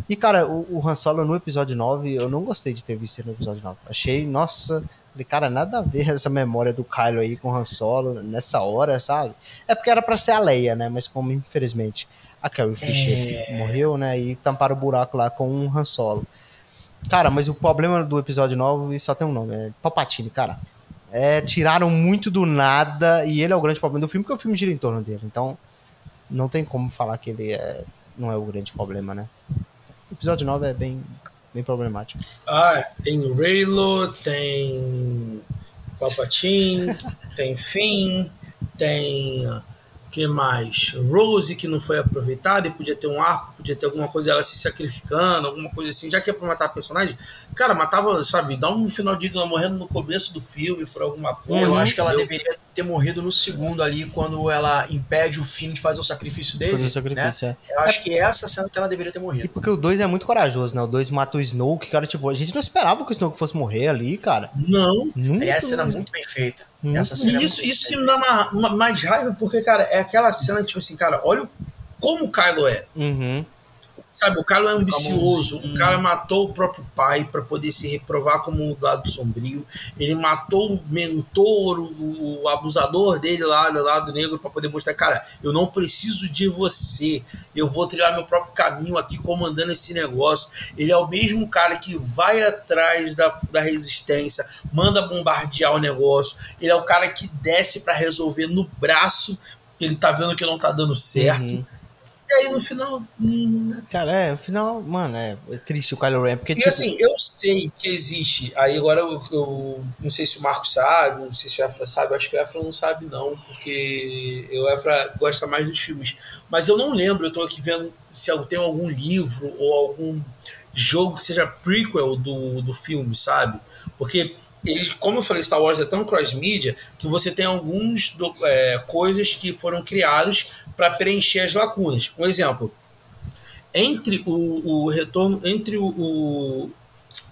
E, cara, o, o Han Solo no episódio 9, eu não gostei de ter visto ele no episódio 9. Achei, nossa, Falei, cara, nada a ver essa memória do Kylo aí com o Han Solo nessa hora, sabe? É porque era pra ser a Leia, né? Mas como, infelizmente, a Carrie Fisher é... morreu, né? E tamparam o buraco lá com um Han Solo. Cara, mas o problema do episódio 9 só tem um nome, é Palpatine, cara. É, tiraram muito do nada e ele é o grande problema do filme, porque o filme gira em torno dele. Então, não tem como falar que ele é, não é o grande problema, né? O episódio 9 é bem, bem problemático. Ah, tem Raylo, tem Palpatine, tem Finn, tem que mais? Rose, que não foi aproveitada e podia ter um arco, podia ter alguma coisa ela se sacrificando, alguma coisa assim, já que é pra matar personagem, cara, matava, sabe, dá um final de morrendo no começo do filme por alguma coisa. Eu acho que ela deveria ter morrido no segundo ali, quando ela impede o Finn de fazer o sacrifício dele. Fazer o sacrifício, né? é. Eu acho é... que essa cena que ela deveria ter morrido. E porque o 2 é muito corajoso, né? O 2 mata o Snoke, cara, tipo, a gente não esperava que o Snoke fosse morrer ali, cara. Não. Nunca. É a cena muito bem feita. Essa cena isso, é isso que me dá uma, uma, mais raiva, porque, cara, é aquela cena, tipo assim, cara, olha como o Kylo é. Uhum. Sabe, o cara é ambicioso, o cara matou o próprio pai para poder se reprovar como o lado sombrio. Ele matou o mentor, o, o abusador dele lá do lado negro para poder mostrar, cara, eu não preciso de você. Eu vou trilhar meu próprio caminho aqui comandando esse negócio. Ele é o mesmo cara que vai atrás da, da resistência, manda bombardear o negócio. Ele é o cara que desce para resolver no braço ele tá vendo que não tá dando certo. Uhum. E aí no final. Hum, Cara, é, no final, mano, é, é triste o Kylo Ren. Porque, e tipo... assim, eu sei que existe. Aí agora eu, eu, não sei se o Marco sabe, não sei se o Efra sabe, acho que o Efra não sabe, não, porque o Efra gosta mais dos filmes. Mas eu não lembro, eu tô aqui vendo se tem algum livro ou algum jogo que seja prequel do, do filme, sabe? Porque eles, como eu falei, Star Wars é tão cross-mídia que você tem algumas é, coisas que foram criadas para preencher as lacunas. Um exemplo, entre o, o retorno, entre o, o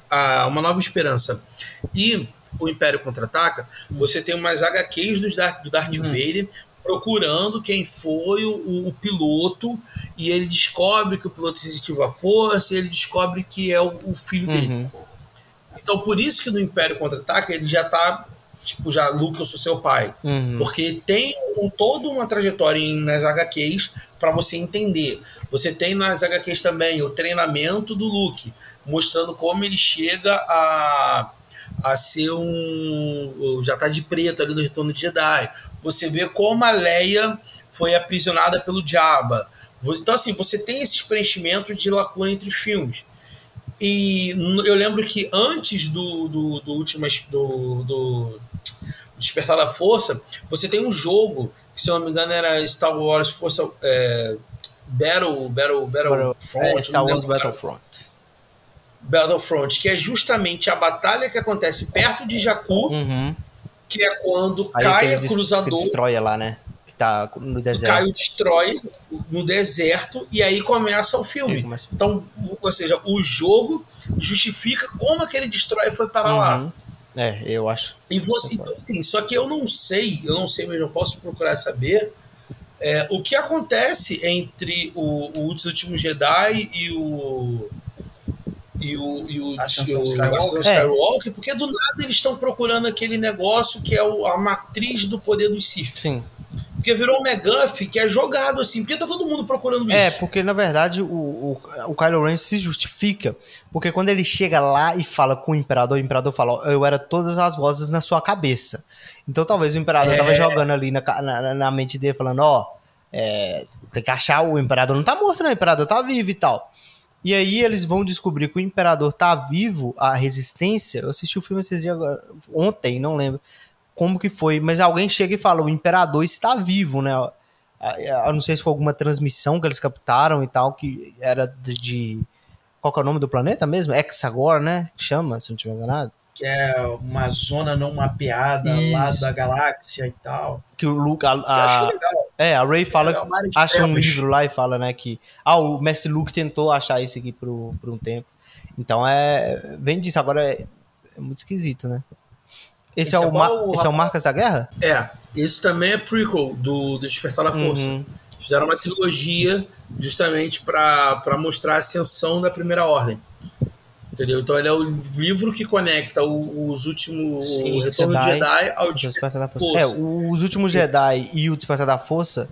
a, Uma Nova Esperança e o Império Contra-Ataca, você tem umas HQs do Darth, do Darth uhum. Vader procurando quem foi o, o, piloto e ele descobre que o piloto sensitivo à força e ele descobre que é o, o filho uhum. dele. Então, por isso que no Império Contra-Ataca ele já tá, tipo, já, Luke, eu sou seu pai. Uhum. Porque tem um, toda uma trajetória nas HQs para você entender. Você tem nas HQs também o treinamento do Luke, mostrando como ele chega a a ser um. já tá de preto ali no Retorno de Jedi. Você vê como a Leia foi aprisionada pelo Jabba. Então, assim, você tem esses preenchimentos de lacuna entre os filmes. E eu lembro que antes do, do, do último do, do Despertar da Força, você tem um jogo que, se eu não me engano, era Star Wars Força é, Battle, Battle, Battlefront. É, Star Wars Battlefront. Battlefront, que é justamente a batalha que acontece perto de Jakku, uhum. que é quando Aí cai a cruzador. Que destrói lá, né? Tá no deserto. Caio destrói no deserto e aí começa o filme. Começa... Então, ou seja, o jogo justifica como aquele destrói foi para uhum. lá. É, eu acho. E você, então, assim, só que eu não sei, eu não sei mesmo, eu posso procurar saber é, o que acontece entre o, o último Jedi e o e o, e o, Ascensão o, Skywalker, Skywalker é. porque do nada eles estão procurando aquele negócio que é o, a matriz do poder dos Sith. Sim. Porque virou um McGuff que é jogado assim, porque tá todo mundo procurando é, isso. É, porque na verdade o, o, o Kylo Ren se justifica, porque quando ele chega lá e fala com o Imperador, o Imperador fala, eu era todas as vozes na sua cabeça. Então talvez o Imperador é. tava jogando ali na, na, na mente dele, falando, ó, oh, é, tem que achar o Imperador não tá morto, né? O Imperador tá vivo e tal. E aí eles vão descobrir que o Imperador tá vivo, a resistência. Eu assisti o filme esses dias agora, ontem, não lembro como que foi, mas alguém chega e fala: o imperador está vivo, né? Eu não sei se foi alguma transmissão que eles captaram e tal, que era de. Qual que é o nome do planeta mesmo? Hexagor, né? Chama, se não estiver enganado. Que é uma zona não mapeada Isso. lá da galáxia e tal. Que o Luke. A, a é, a Ray fala. É acha um livro lá e fala, né? Que. Ah, o Mestre Luke tentou achar isso aqui por, por um tempo. Então é. Vem disso. Agora é, é muito esquisito, né? Esse, esse, é, o, o esse é o Marcas da Guerra? É. Esse também é prequel do, do Despertar da Força. Uhum. Fizeram uma trilogia justamente para mostrar a ascensão da Primeira Ordem. Entendeu? Então ele é o livro que conecta os últimos. Sim, o Retorno Jedi, Jedi ao Despertar da Força. Força. É, os últimos Jedi e o Despertar da Força,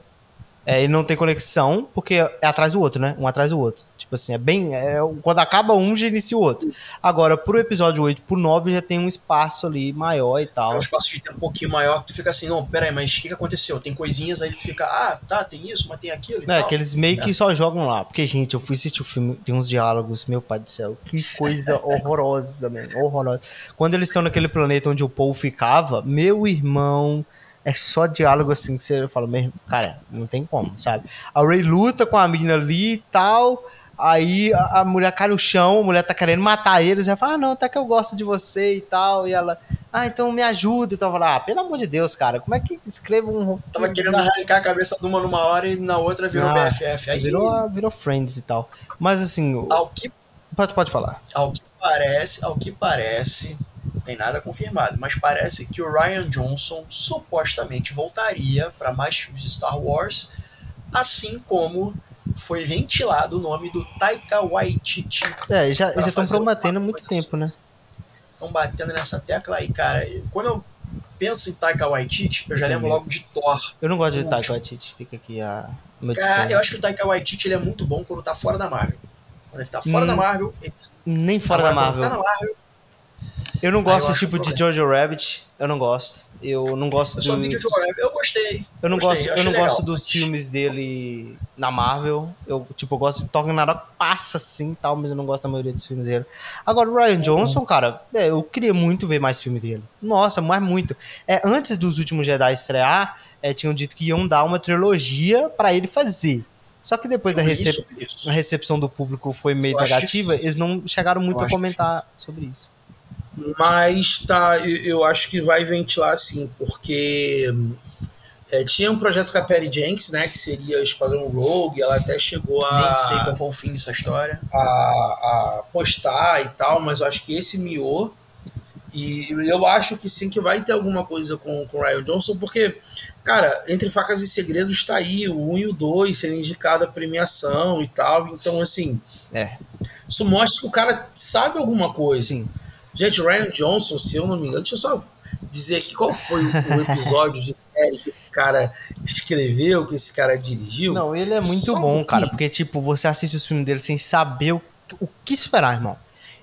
é, ele não tem conexão, porque é atrás do outro, né? Um atrás do outro. Tipo assim, é bem. é, quando acaba um, já inicia o outro. Agora, pro episódio 8 pro 9 já tem um espaço ali maior e tal. É um espaço de tempo um pouquinho maior que tu fica assim, não, peraí, mas o que, que aconteceu? Tem coisinhas aí que tu fica, ah, tá, tem isso, mas tem aquilo e É, tal. que eles meio que só jogam lá. Porque, gente, eu fui assistir o filme, tem uns diálogos, meu pai do céu, que coisa horrorosa, mano. Horrorosa. Quando eles estão naquele planeta onde o Paul ficava, meu irmão, é só diálogo assim que você fala, meu, cara, não tem como, sabe? A Ray luta com a menina ali e tal. Aí a, a mulher cai no chão, a mulher tá querendo matar eles. Ela fala, ah, não, até que eu gosto de você e tal. E ela, ah, então me ajuda. Então eu falo, ah, pelo amor de Deus, cara, como é que escreva um Tava querendo arrancar a cabeça de uma numa hora e na outra virou Ah, BFF. Aí, Virou, virou Friends e tal. Mas assim, ao que pode, pode falar. Ao que parece, ao que parece, não tem nada confirmado, mas parece que o Ryan Johnson supostamente voltaria para mais filmes de Star Wars, assim como foi ventilado o nome do Taika Waititi. É, já estão prometendo muito tempo, né? Estão batendo nessa tecla aí, cara. Quando eu penso em Taika Waititi, eu já Tem lembro logo de Thor. Eu não gosto de Taika. Waititi, fica aqui a meu Cara, eu acho que o Taika Waititi ele é muito bom quando tá fora da Marvel. Quando ele tá fora Hum, da Marvel, ele Nem fora da Agora, quando Marvel. Tá na Marvel, Eu não gosto eu acho tipo de. Jojo Rabbit. Eu não gosto. Eu não gosto eu do- vi Jojo Rabbit, eu gostei. Eu não Gostei, gosto, eu achei não legal, gosto dos filmes dele na Marvel. Eu, tipo, eu gosto de Thor Ragnarok, passa assim e tal, mas eu não gosto da maioria dos filmes dele. Agora, o Ryan Johnson, cara, é, eu queria muito ver mais filme dele. Nossa, mas muito. É, antes dos últimos Jedi estrear, é, tinham dito que iam dar uma trilogia pra ele fazer. Só que depois da Eu recep- a recepção do público foi meio Eu negativa, difícil. eles não chegaram muito Eu a comentar sobre isso. Mas tá, eu, eu acho que vai ventilar sim, porque é, tinha um projeto com a Perry Jenks, né? Que seria o Esquadrão Rogue, ela até chegou a, Nem sei qual foi o fim dessa história. a, a postar e tal, mas eu acho que esse miou. E eu acho que sim, que vai ter alguma coisa com, com o Ryan Johnson, porque, cara, Entre Facas e Segredos tá aí, o 1 e o 2 sendo indicado a premiação e tal. Então, assim, É, isso mostra que o cara sabe alguma coisa. sim. Gente, o Ryan Johnson, se eu não me engano, deixa eu só dizer aqui qual foi o episódio de série que esse cara escreveu, que esse cara dirigiu. Não, ele é muito Só um bom, pouquinho. cara, porque, tipo, você assiste os filmes dele sem saber o, o que esperar, irmão.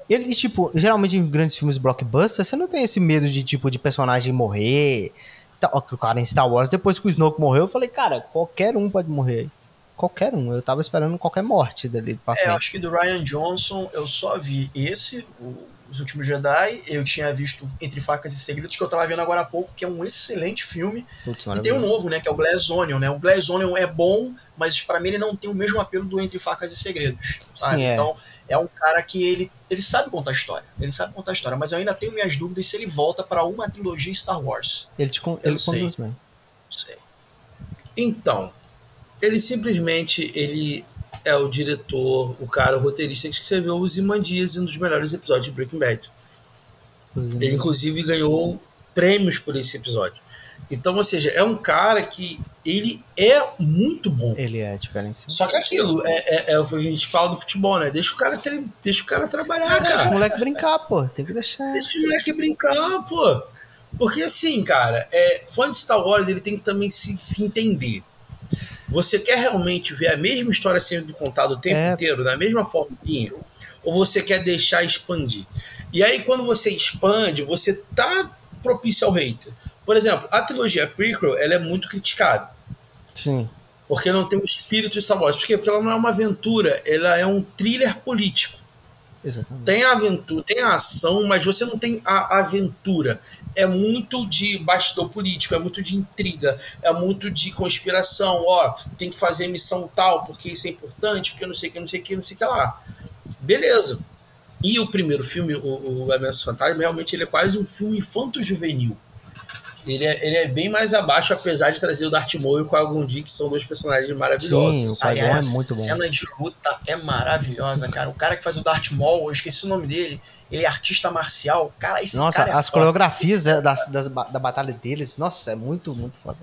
Ele, tipo, geralmente em grandes filmes blockbuster, você não tem esse medo de, tipo, de personagem morrer. Que o cara em Star Wars, depois que o Snoke morreu, eu falei, cara, qualquer um pode morrer aí. Qualquer um. Eu tava esperando qualquer morte dele pra É, eu frente. acho que do Ryan Johnson eu só vi esse, o- Os Últimos Jedi. Eu tinha visto Entre Facas e Segredos, que eu tava vendo agora há pouco, que é um excelente filme. Putz, E tem um novo, né, que é o Glass Onion, né? O Glass Onion é bom, mas pra mim ele não tem o mesmo apelo do Entre Facas e Segredos. sabe? Sim, é. Então, é um cara que ele, ele sabe contar história. Ele sabe contar história, mas eu ainda tenho minhas dúvidas se ele volta pra uma trilogia Star Wars. Ele, te, con- ele conduz bem. Não sei. Então, ele simplesmente ele é o diretor, o cara, o roteirista que escreveu os Imandias, um dos melhores episódios de Breaking Bad. Ele, inclusive, ganhou prêmios por esse episódio. Então, ou seja, é um cara que ele é muito bom. Ele é diferenciado. Só que aquilo, é, é, é o que a gente fala do futebol, né? Deixa o cara, deixa o cara trabalhar, Deixa o cara. moleque brincar, pô. Tem que deixar. Deixa o moleque brincar, pô. Porque assim, cara, é, fã de Star Wars ele tem que também se, se entender. Você quer realmente ver a mesma história sendo contada o tempo É. inteiro, da mesma forminha? Ou você quer deixar expandir? E aí, quando você expande, você tá propício ao hater. Por exemplo, a trilogia prequel, ela é muito criticada. Sim. Porque não tem o espírito de Star Wars. Por quê? Porque ela não é uma aventura, ela é um thriller político. Exatamente. Tem aventura, tem ação, mas você não tem a aventura. É muito de bastidor político, é muito de intriga, é muito de conspiração. Ó, tem que fazer missão tal, porque isso é importante, porque não sei o que, não sei o que, não sei o que lá. Beleza. E o primeiro filme, o, o Ameaça Fantasma, realmente ele é quase um filme infanto-juvenil. Ele é, ele é bem mais abaixo, apesar de trazer o Darth Maul e o Qui-Gon que são dois personagens maravilhosos. Sim, o é Aliás, muito bom. A cena de luta é maravilhosa, cara. O cara que faz o Darth Maul, eu esqueci o nome dele. Ele é artista marcial. Cara, esse Nossa, cara é as foda. coreografias da, das, das ba- da batalha deles, nossa, é muito, muito foda.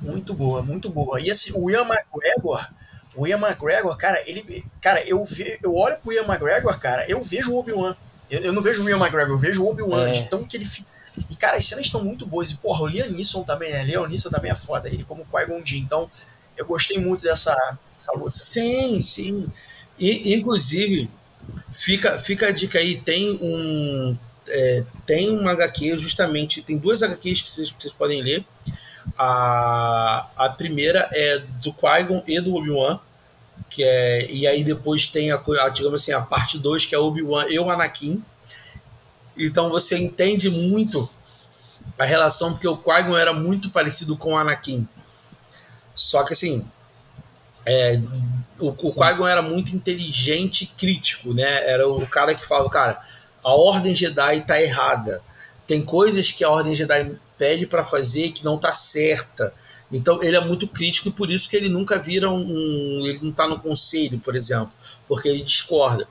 Muito boa, muito boa. E esse, o Ian McGregor, O Ian McGregor, cara, ele. Cara, eu, ve, eu olho pro Ian McGregor, cara, eu vejo o Obi-Wan. Eu, eu, não vejo o Ian McGregor, eu vejo o Obi-Wan, é. de tão que ele fica. E, cara, as cenas estão muito boas. E, porra, o Liam Neeson também, né? Liam Neeson também é foda, ele como Qui-Gon Então, eu gostei muito dessa, dessa luta. Sim, sim. E, inclusive, fica, fica a dica aí, tem um. É, tem um HQ, justamente, tem duas HQs que vocês, vocês podem ler. A, a primeira é do Qui-Gon e do Obi-Wan, que é, e aí depois tem a, a digamos assim, a parte 2, que é Obi-Wan e o Anakin. Então você entende muito a relação, porque o Qui-Gon era muito parecido com o Anakin. Só que assim, é, o, o Qui-Gon era muito inteligente e crítico, né? Era o cara que falava, cara, a Ordem Jedi tá errada. Tem coisas que a Ordem Jedi pede para fazer que não tá certa. Então ele é muito crítico e por isso que ele nunca vira um. Ele não tá no conselho, por exemplo, porque ele discorda.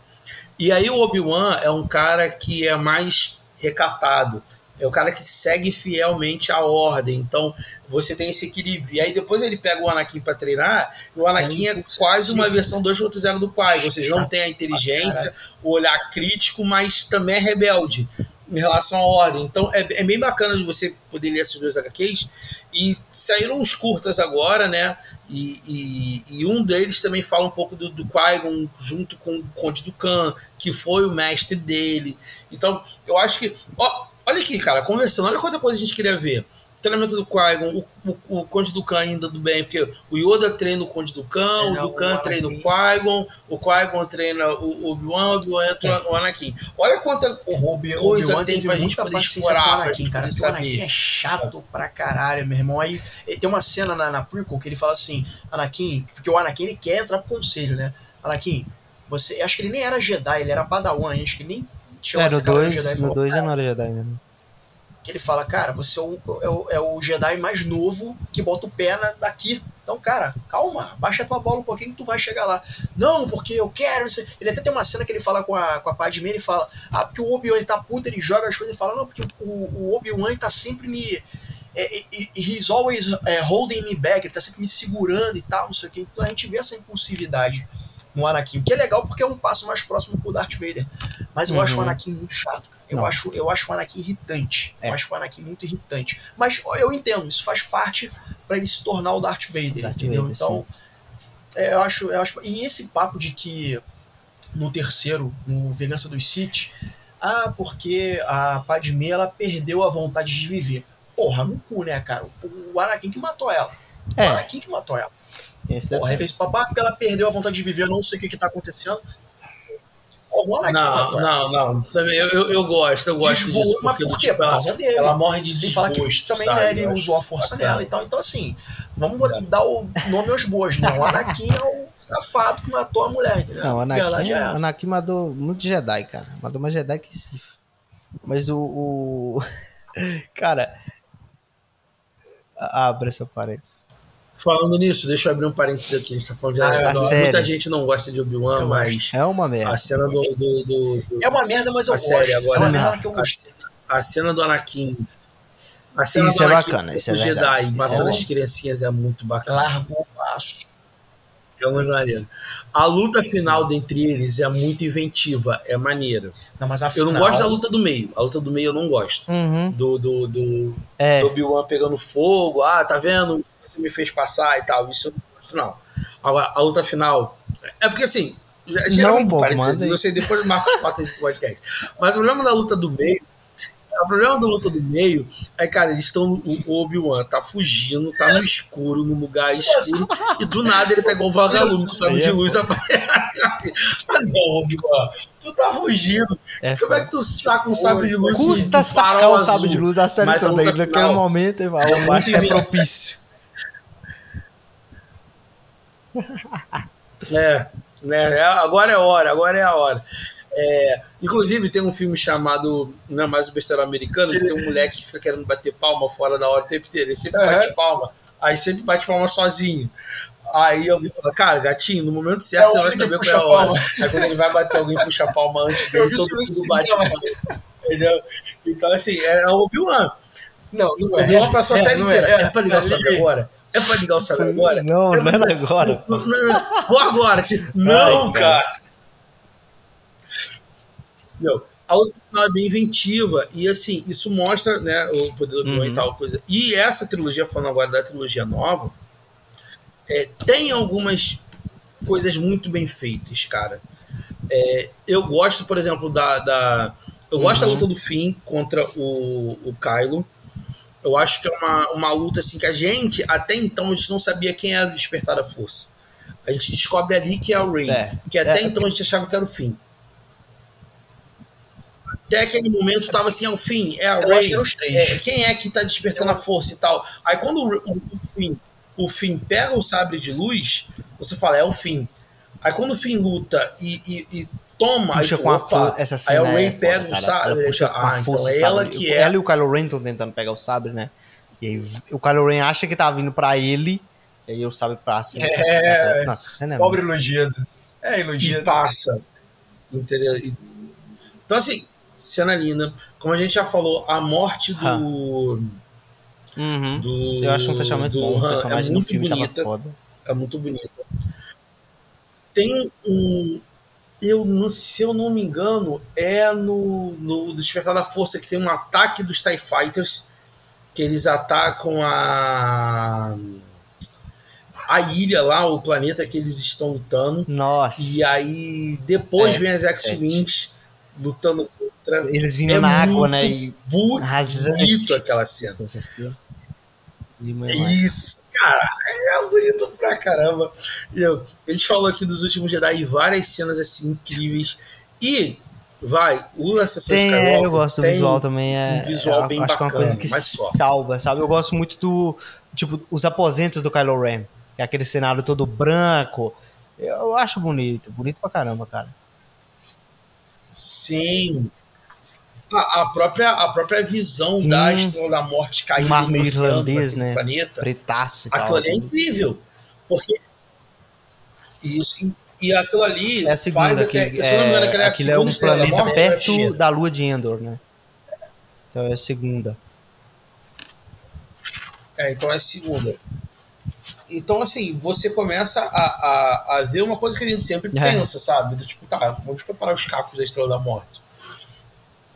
E aí o Obi-Wan é um cara que é mais recatado. É o cara que segue fielmente a ordem. Então, você tem esse equilíbrio. E aí depois ele pega o Anakin para treinar, e o Anakin é, é quase uma versão 2.0 do pai. Ou seja, não tem a inteligência, o olhar crítico, mas também é rebelde em relação à ordem. Então, é, é bem bacana de você poder ler esses dois HQs. E saíram uns curtas agora, né? E, e, e, um deles também fala um pouco do, do Qui-Gon junto com o Conde do Khan, que foi o mestre dele. Então, eu acho que. Ó, olha aqui, cara, conversando, olha quanta coisa a gente queria ver treinamento do Qui-Gon, o, o, o, Conde do Khan ainda do bem, porque o Yoda treina o Conde do Khan, é, o Khan treina o Qui-Gon, o Qui-Gon treina o Obi-Wan, o Obi-Wan entra é. o Anakin. Olha quanta o Obi coisa tem pra gente poder explorar. Anakin, cara, o Anakin é chato pra caralho, meu irmão. Aí tem uma cena na, na prequel que ele fala assim, Anakin, porque o Anakin ele quer entrar pro conselho, né? Anakin, você, acho que ele nem era Jedi, ele era Padawan, acho que nem chegou é, no 2 no 2 já não era Jedi mesmo que ele fala, cara, você é o, é o, é o Jedi mais novo que bota o pé na, daqui. Então, cara, calma, baixa tua bola um pouquinho que tu vai chegar lá. Não, porque eu quero. Ele até tem uma cena que ele fala com a, com a Padme, ele fala, ah, porque o Obi-Wan tá puto, ele joga as coisas e fala, não, porque o, o Obi-Wan tá sempre me. É, he's always é, holding me back, ele tá sempre me segurando e tal, não sei o que. Então a gente vê essa impulsividade no Anakin, o que é legal porque é um passo mais próximo pro Darth Vader. Mas eu uhum. acho o Anakin muito chato. Eu acho, eu acho o Anakin irritante. É. Eu acho o Anakin muito irritante. Mas eu entendo, isso faz parte para ele se tornar o Darth Vader, Darth entendeu? Vader, então, é, eu acho, eu acho. E esse papo de que no terceiro, no Vingança dos Sith, ah, porque a Padmé ela perdeu a vontade de viver. Porra, no cu, né, cara? O Anakin que matou ela. É. O Anakin que matou ela. Esse Porra, é... fez papá ela perdeu a vontade de viver, eu não sei o que, que tá acontecendo. Não, não, não. Eu, eu, eu gosto, eu gosto desgosto, disso. Porque, mas por quê? Tipo, por causa dele. Ela morre de desgosto, fala que também né, ele usou a força bacana. nela e tal. Então, assim, vamos é. dar o nome aos bois. Não, o Anakin é o safado que matou a mulher, entendeu? Não, o Anakin, é Anakin matou muito Jedi, cara. Matou mais Jedi que Sif. Mas o... o... cara... Abre essa parênteses. Falando nisso, deixa eu abrir um parênteses aqui. A gente tá falando de ah, Muita gente não gosta de Obi-Wan, mas. É uma merda. A cena do. do, do, do é uma merda, mas eu a gosto. Série agora, é uma merda que eu gosto. A, a cena do Anakin. A cena isso do é Anakin, bacana, isso é o Jedi isso matando é as criancinhas é muito bacana. Largou o passo. É muito maneiro. A luta final Sim. dentre eles é muito inventiva, é maneira. Não, mas eu não gosto da luta do meio. A luta do meio eu não gosto. Uhum. Do, do, do, é. do Obi-Wan pegando fogo. Ah, tá vendo? Você me fez passar e tal. Isso, isso não. Agora, a luta final. É porque assim. Não, parênteses, eu sei, depois o Marcos bota esse podcast. Mas o problema da luta do meio. O problema da luta do meio é, cara, eles estão. O Obi-Wan tá fugindo, tá no escuro, num lugar escuro, e do nada ele tá igual o vagalume, com sabe de luz aparece. Ah, não, Obi-Wan, tu tá fugindo. É, Como é que tu saca um sabre de luz? Custa sacar o sabre de luz a série toda. Naquele momento, eu acho que é propício. é, né? É, agora é hora, agora é a hora. É, inclusive, tem um filme chamado Não é mais o besteiro americano, que tem um moleque que fica querendo bater palma fora da hora o tempo inteiro. Ele sempre uhum. bate palma, aí sempre bate palma sozinho. Aí alguém fala, cara, gatinho, no momento certo é você vai saber qual é a hora. Aí quando ele vai bater alguém puxa palma antes dele, todo mundo bate palma. Entendeu? Então, assim, é, é o Obi-Wan. Não, não é. Obi-Wan passou a é, série inteira. É, é pra ligar sabre agora? É pra ligar o sabre agora? Não, não é agora. Não, não, não. Vou agora. tipo, Não, Ai, cara. cara. A outra é bem inventiva. E assim, isso mostra né, o poder do Uhum. e tal coisa. E essa trilogia, falando agora da trilogia nova, é, tem algumas coisas muito bem feitas, cara. É, eu gosto, por exemplo, da. da- eu gosto da Uhum. luta do Finn contra o, o Kylo. Eu acho que é uma, uma luta assim que a gente, até então, a gente não sabia quem era o Despertar da Força. A gente descobre ali que é o Rey. É. Porque até É. então a gente achava que era o Finn. Até aquele momento tava assim, é o Finn, é a Eu Rey. acho que eram os três. É, quem é que tá despertando a força e tal? Aí quando o, o, o Finn, o Finn pega o sabre de luz, você fala, é o Finn. Aí quando o Finn luta e, e- e toma, Puxa aí, com a opa, força. Essa aí cena o Rey é foda, pega o cara. sabre, Ela ele puxa já, com a ah, força então é o ela sabre. que é. Ela e o Kylo Ren estão tentando pegar o sabre, né? E aí o Kylo Ren acha que tá vindo pra ele, e aí o sabre passa. É. Nossa, cena é Pobre iludido. É, e iludido. passa. Entendeu? Então, assim, cena linda. Como a gente já falou, a morte do. Uhum. do Eu acho um fechamento do bom. O Han personagem é no muito filme bonita. tava foda. É muito bonita. Tem um. Eu não, se eu não me engano, é no, no Despertar da Força que tem um ataque dos TIE Fighters. Que eles atacam a. A ilha lá, o planeta que eles estão lutando. Nossa. E aí depois É, vem as. X-Wings lutando contra. Eles vindo É na água, né? E Bonito arrasando. aquela cena. Nossa, assim, de É manhã. Isso, cara, é bonito pra caramba. Entendeu? A gente falou aqui dos últimos Jedi várias cenas assim incríveis. E vai, o Ascensão Tem, Skywalker. é, eu gosto do visual também. É, um visual é, bem acho que é uma bacana, coisa que salva, sabe? Eu gosto muito do. Tipo, os aposentos do Kylo Ren. É aquele cenário todo branco. Eu acho bonito. Bonito pra caramba, cara. Sim. A, a própria, a própria visão Sim. da Estrela da Morte caindo no oceano, irlandês, né? planeta. Pretaço e tal. Aquilo ali é incrível. Porque. Isso. E aquilo ali É a segunda, que, até. engano, é, é aquilo é segunda um planeta Morte, é perto primeira? da lua de Endor, né? Então é a segunda. É, então é a segunda. Então, assim, você começa a, a, a ver uma coisa que a gente sempre É. pensa, sabe? Tipo, tá, onde foi parar os cacos da Estrela da Morte?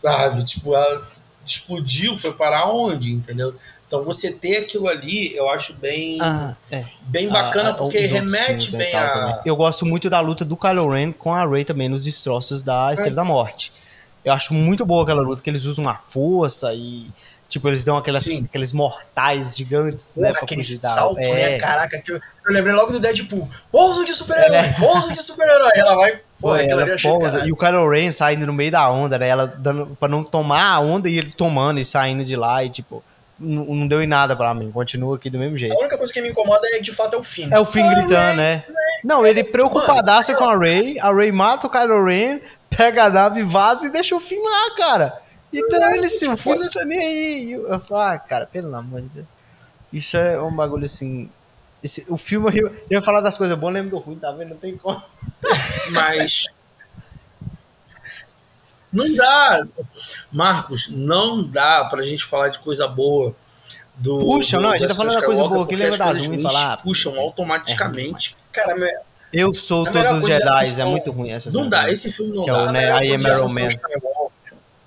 Sabe? Tipo, ela explodiu, foi parar onde, entendeu? Então, você ter aquilo ali, eu acho bem, Ah, é. bem bacana, Ah, porque os outros remete né, bem a... também. Eu gosto muito da luta do Kylo Ren com a Rey também nos destroços da Estrela da Morte. Eu acho muito boa aquela luta, que eles usam a força e, tipo, eles dão aquelas, Sim. aqueles mortais gigantes, né, Porra, pra aquele salto, é. né? Caraca, que eu, eu lembrei logo do Deadpool. Pouso de super-herói, pouso de super-herói. Ela vai. Pô, Pô, aquilo ela pousa, e o Kylo Ren saindo no meio da onda, né? Ela dando pra não tomar a onda e ele tomando e saindo de lá e, tipo, não, não deu em nada pra mim. Continua aqui do mesmo jeito. A única coisa que me incomoda é, de fato, é o fim. É o Finn Ah, gritando, Ray, né? Não, ele preocupadaço com a Ray, a Ray mata o Kylo Ren, pega a nave, vaza e deixa o Finn lá, cara. Então ele se o Finn não tá nem aí. E Eu, eu falo, ah, cara, pelo amor de Deus. Isso é um bagulho assim. Esse- o filme, eu, eu ia falar das coisas boas, lembro do ruim, tá vendo? Não tem como. Mas. Não dá. Marcos, não dá pra gente falar de coisa boa. Do, Puxa, do- não, a gente tá falando da coisa boa aqui, porque lembra as das ruins falar, puxam automaticamente. Cara, me- Eu sou A todos os coisa Jedi, é é muito ruim essa Não dá, esse filme não Que é dá. o, a né, melhor I coisa am Iron Man.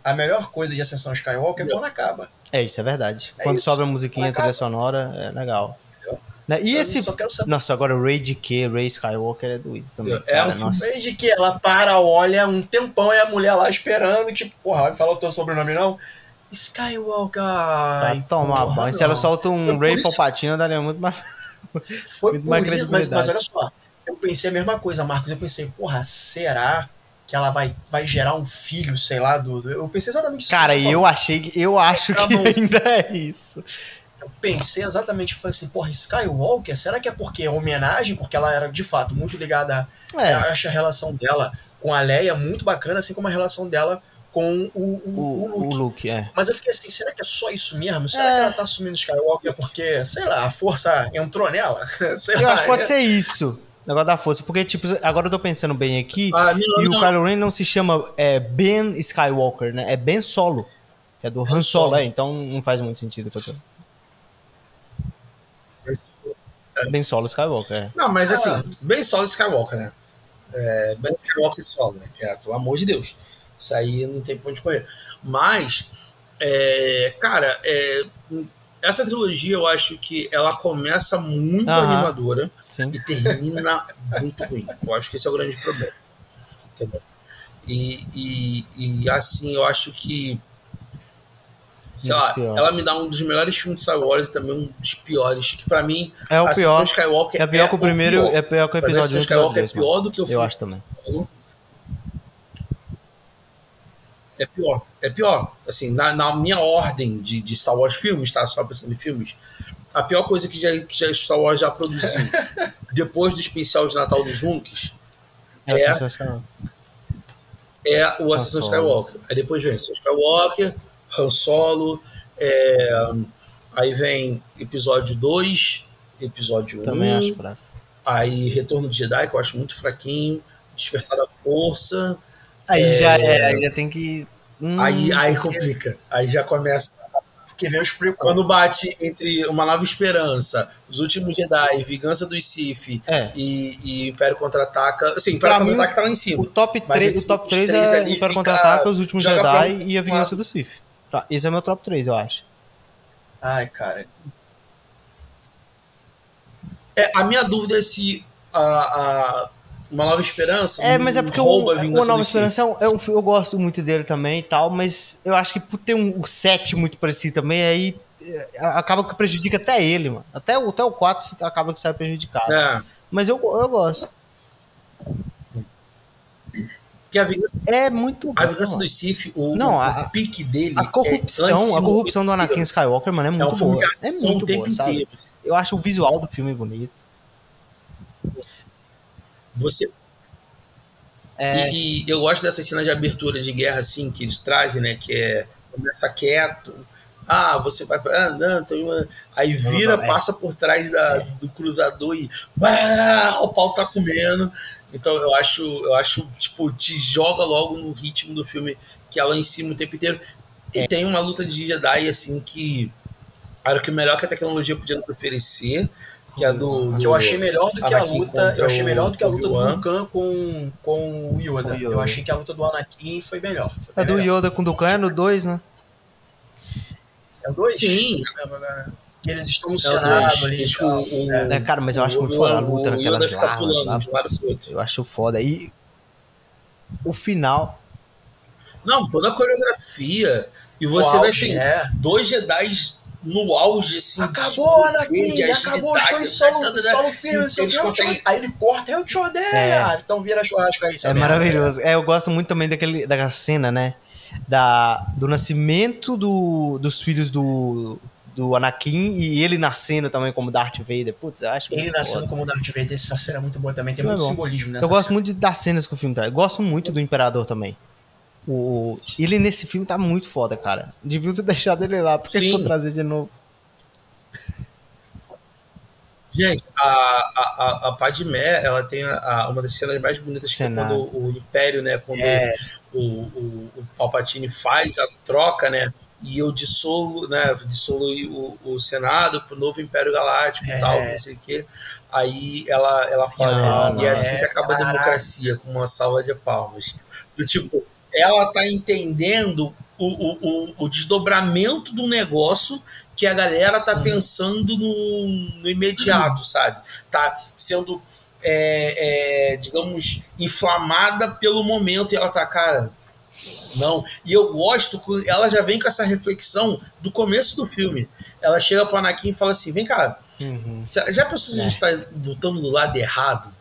A melhor coisa de Ascensão Skywalker é quando acaba. É, isso é verdade. É Quando isso. sobra a musiquinha, trilha sonora, é legal. Né? E Eu esse. só quero saber. Nossa, agora o Ray de que Ray Skywalker é doido também. É, cara, é um nossa. Desde que ela para, olha um tempão e a mulher lá esperando, tipo, porra, vai falar o teu sobrenome não? Skywalker. Vai Ai, tomar banho. Se ela solta um por Ray isso- Palpatine, daria muito mais. Foi muito mais isso, mas, mas olha só, eu pensei a mesma coisa, Marcos. Eu pensei, porra, será que ela vai, vai gerar um filho, sei lá, do. Eu pensei exatamente isso. Cara, você e falou. eu achei que. Eu acho Tá que ainda é isso. Eu pensei exatamente, falei assim, porra, Skywalker, será que é porque é homenagem? Porque ela era, de fato, muito ligada. a- É. Eu acho a relação dela com a Leia muito bacana, assim como a relação dela com o, o, O, o o Luke. Luke, é. Mas eu fiquei assim, será que é só isso mesmo? Será É. que ela tá assumindo Skywalker porque, sei lá, a força entrou nela? sei Eu lá. acho que pode é- ser isso. o Negócio da força. Porque, tipo, agora eu tô pensando bem aqui. Ah, não, e o não. Kylo Ren não se chama é, Ben Skywalker, né? É Ben Solo. Que é do Han Solo, Solo. é. Então não faz muito sentido. o que eu tô- Ben Solo Skywalker, é. Não, mas assim, bem solo Skywalker, né? É, ben Skywalker solo, né? Que é, pelo amor de Deus. Isso aí não tem pra onde correr. Mas, é, cara, é, essa trilogia eu acho que ela começa muito Aham. animadora Sim. e termina muito ruim. Eu acho que esse é o grande problema. Entendeu? E, e, e assim, eu acho que. Sei Um lá, ela me dá um dos melhores filmes de Star Wars e também um dos piores. Que pra mim, É o pior. Skywalker É pior que o primeiro, é pior que o episódio 1 e o Ascensão episódio Skywalker 2, é pior do que o Eu filme acho também. É pior, é pior. Assim, na, na minha ordem de, de Star Wars filmes, tá? Só pensando em filmes, a pior coisa que, já, que já Star Wars já produziu, depois do especial de Natal dos Hunks, É, É. é o Ascensão. Skywalker. Aí depois vem Ascensão Skywalker, Han Solo, é, aí vem episódio 2, episódio 1, Também acho fraco. aí Retorno de Jedi, que eu acho muito fraquinho, Despertar da Força, Aí já é, aí já tem que. Hum, aí, aí complica. Aí já começa Porque vem os prequels. Quando bate entre Uma Nova Esperança, Os Últimos Jedi, Vingança dos Sith É. e, e Império Contra-Ataca. Assim, Império Pra Contra-Ataca tá lá em O cima. top Mas 3, esse- o top os 3 três é ali Império Contra-Ataca, Os Últimos pra Jedi um- e A Vingança do Sith. Esse é meu top 3, eu acho. Ai, cara. É, a minha dúvida é se a, a Uma Nova Esperança É, mas é porque o, rouba a o Vingança Nova. Esperança é um, é um filme- eu gosto muito dele também e tal, mas eu acho que por ter um, o 7 muito parecido também, aí é, acaba que prejudica até ele, mano. Até, o- até o 4 fica- acaba que sai prejudicado. É, Mas eu, eu gosto. A Vingança, É muito a. Vingança dos Sith, o, Não, o, a- o pique dele. A é corrupção, antes a do- corrupção do Anakin Skywalker, mano, é É um muito boa. É muito o tempo boa, sabe? inteiro. assim. Eu acho o visual do filme bonito. Você É, E, e eu gosto dessa cena de abertura de guerra, assim, que eles trazem, né? Que é começa quieto. Ah, você vai pra- andando, tem uma- aí vira, é. passa por trás da, do cruzador e bará, o pau tá comendo. Então eu acho, eu acho, tipo, te joga logo no ritmo do filme que ela em cima o tempo inteiro. E É. tem uma luta de Jedi, assim, que era o que melhor que a tecnologia podia nos oferecer, que é a do. Que do eu achei melhor do que a Anakin luta. contra Eu achei melhor do que a luta do. Vulcan com, com o Yoda. Com o Yoda. Eu achei que a luta do Anakin foi melhor. Foi é do melhor. Yoda com o Dukan é no 2, né? É o 2? Sim, Eles estão no É Senado dois. ali. Tipo, o- É. É, cara, mas eu acho O- muito foda a luta o naquelas larvas pulando lá. Eu acho foda. E o final. Não, toda a coreografia. E você vai ter é. dois Jedi no auge, assim. Acabou, de Anakin! acabou, estou em solo, tá, tá, tá. solo firme, sei o conseguem-. Aí ele corta, eu te odeio. É. Ah, Então vira churrasco aí, É maravilhoso. É, eu gosto muito também daquele, daquela cena, né? Da, do nascimento do, dos filhos do, do Anakin e ele nascendo também como Darth Vader. Putz, eu acho Ele muito nascendo foda. como Darth Vader, essa cena é muito boa também. Tem é muito bom. simbolismo nessa Eu gosto cena. muito das cenas que o filme traz. Gosto muito do Imperador também. O, ele nesse filme tá muito foda, cara. Devia ter deixado ele lá, porque Sim. for trazer de novo. Gente, a, a, a, Padmé, ela tem a, a- uma das cenas mais bonitas que é Senado. quando o Império, né? Quando É. o, o, o Palpatine faz a troca, né? E eu dissolo, né? Dissolo o, o Senado pro novo Império Galáctico É. e tal, não sei o quê. Aí ela, ela fala, Não, né? E é assim é, que acaba a democracia, com uma salva de palmas. Do tipo, ela tá entendendo o, o, o, desdobramento do negócio que a galera tá pensando no, no imediato, sabe? Tá sendo, é, é, digamos, inflamada pelo momento e ela tá, cara. Não. E eu gosto, ela já vem com essa reflexão do começo do filme. Ela chega pro Anakin e fala assim: vem cá, Uhum. Já pensou se a gente tá lutando do lado errado?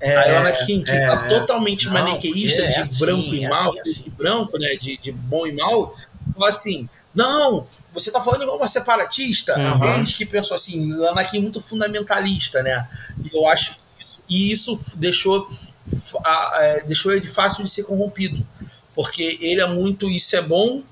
É, Aí o Anakin, que é, tá totalmente Não, maniqueista porque é de assim, branco e é mal, assim, assim. de branco, né? De, de bom e mal, fala assim: não, você tá falando igual uma separatista. Uhum. Eles que pensam assim, Anakin é muito fundamentalista, né? E eu acho que isso, e isso deixou, a- é, deixou ele fácil de ser corrompido. Porque ele é muito, isso é bom,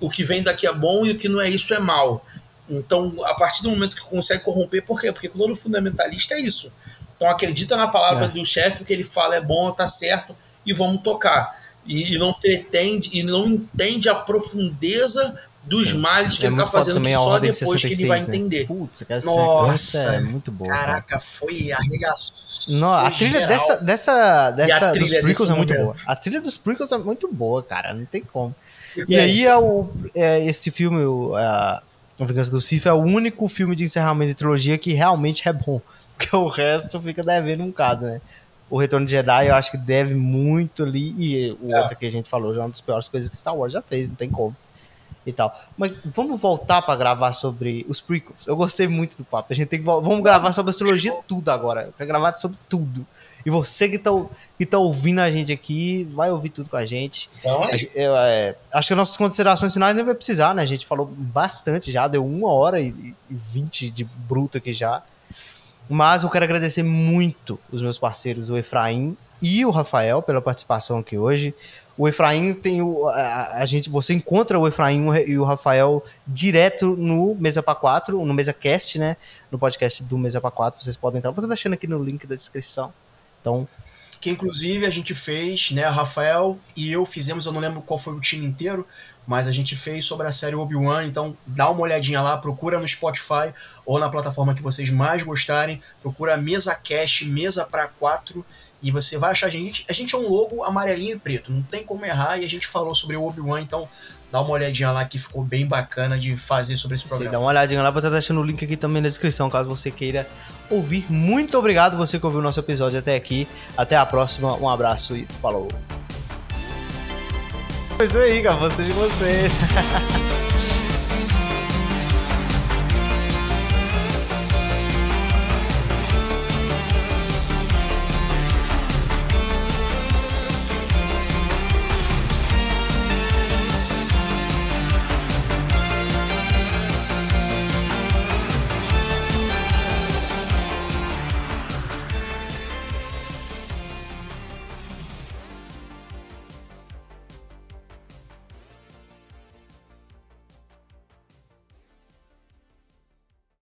o que vem daqui é bom e o que não é isso é mal. Então, a partir do momento que consegue corromper, por quê? Porque quando o fundamentalista é isso. Então, acredita na palavra É. do chefe, o que ele fala é bom, tá certo, e vamos tocar. E, e não pretende, e não entende a profundeza dos Sim. males que é ele tá fazendo que só depois 66, que ele vai né? entender. Putz, essa Nossa, é muito boa. Caraca, cara. foi arregaçou. Não, a trilha geral. dessa, dessa, dessa dos prequels é muito boa. A trilha dos prequels é muito boa, cara, não tem como. E, e aí é o, é, esse filme, o, a, a Vingança do Sith, é o único filme de encerramento de trilogia que realmente é bom. Porque o resto fica devendo um bocado, né? O Retorno de Jedi eu acho que deve muito ali. E o é. outro que a gente falou já é uma das piores coisas que Star Wars já fez, não tem como. E tal. Mas vamos voltar para gravar sobre os prequels. Eu gostei muito do papo. A gente tem que vamos gravar sobre a trilogia tudo agora. Eu quero gravar sobre tudo. E você que tá, que tá ouvindo a gente aqui, vai ouvir tudo com a gente. Então, é. Eu, é, acho que as nossas considerações finais nem vai precisar, né? A gente falou bastante já, deu uma hora e vinte de bruto aqui já. Mas eu quero agradecer muito os meus parceiros, o Efraim e o Rafael, pela participação aqui hoje. O Efraim tem o. A, a, gente, você encontra o Efraim e o Rafael direto no Mesa para 4, no Mesa Cast, né? No podcast do Mesa para 4. Vocês podem entrar. Você tá deixando aqui no link da descrição. Então. Que inclusive a gente fez, né? Rafael e eu fizemos, eu não lembro qual foi o time inteiro, mas a gente fez sobre a série Obi-Wan, então dá uma olhadinha lá, procura no Spotify ou na plataforma que vocês mais gostarem, procura Mesa Cast, Mesa para 4 e você vai achar a gente. A gente é um logo amarelinho e preto, não tem como errar, e a gente falou sobre o Obi-Wan, então dá uma olhadinha lá que ficou bem bacana de fazer sobre esse programa. Sim, dá uma olhadinha lá, vou estar deixando o link aqui também na descrição, caso você queira ouvir. Muito obrigado você que ouviu o nosso episódio até aqui. Até a próxima, um abraço e falou! É isso aí, cara, você de vocês.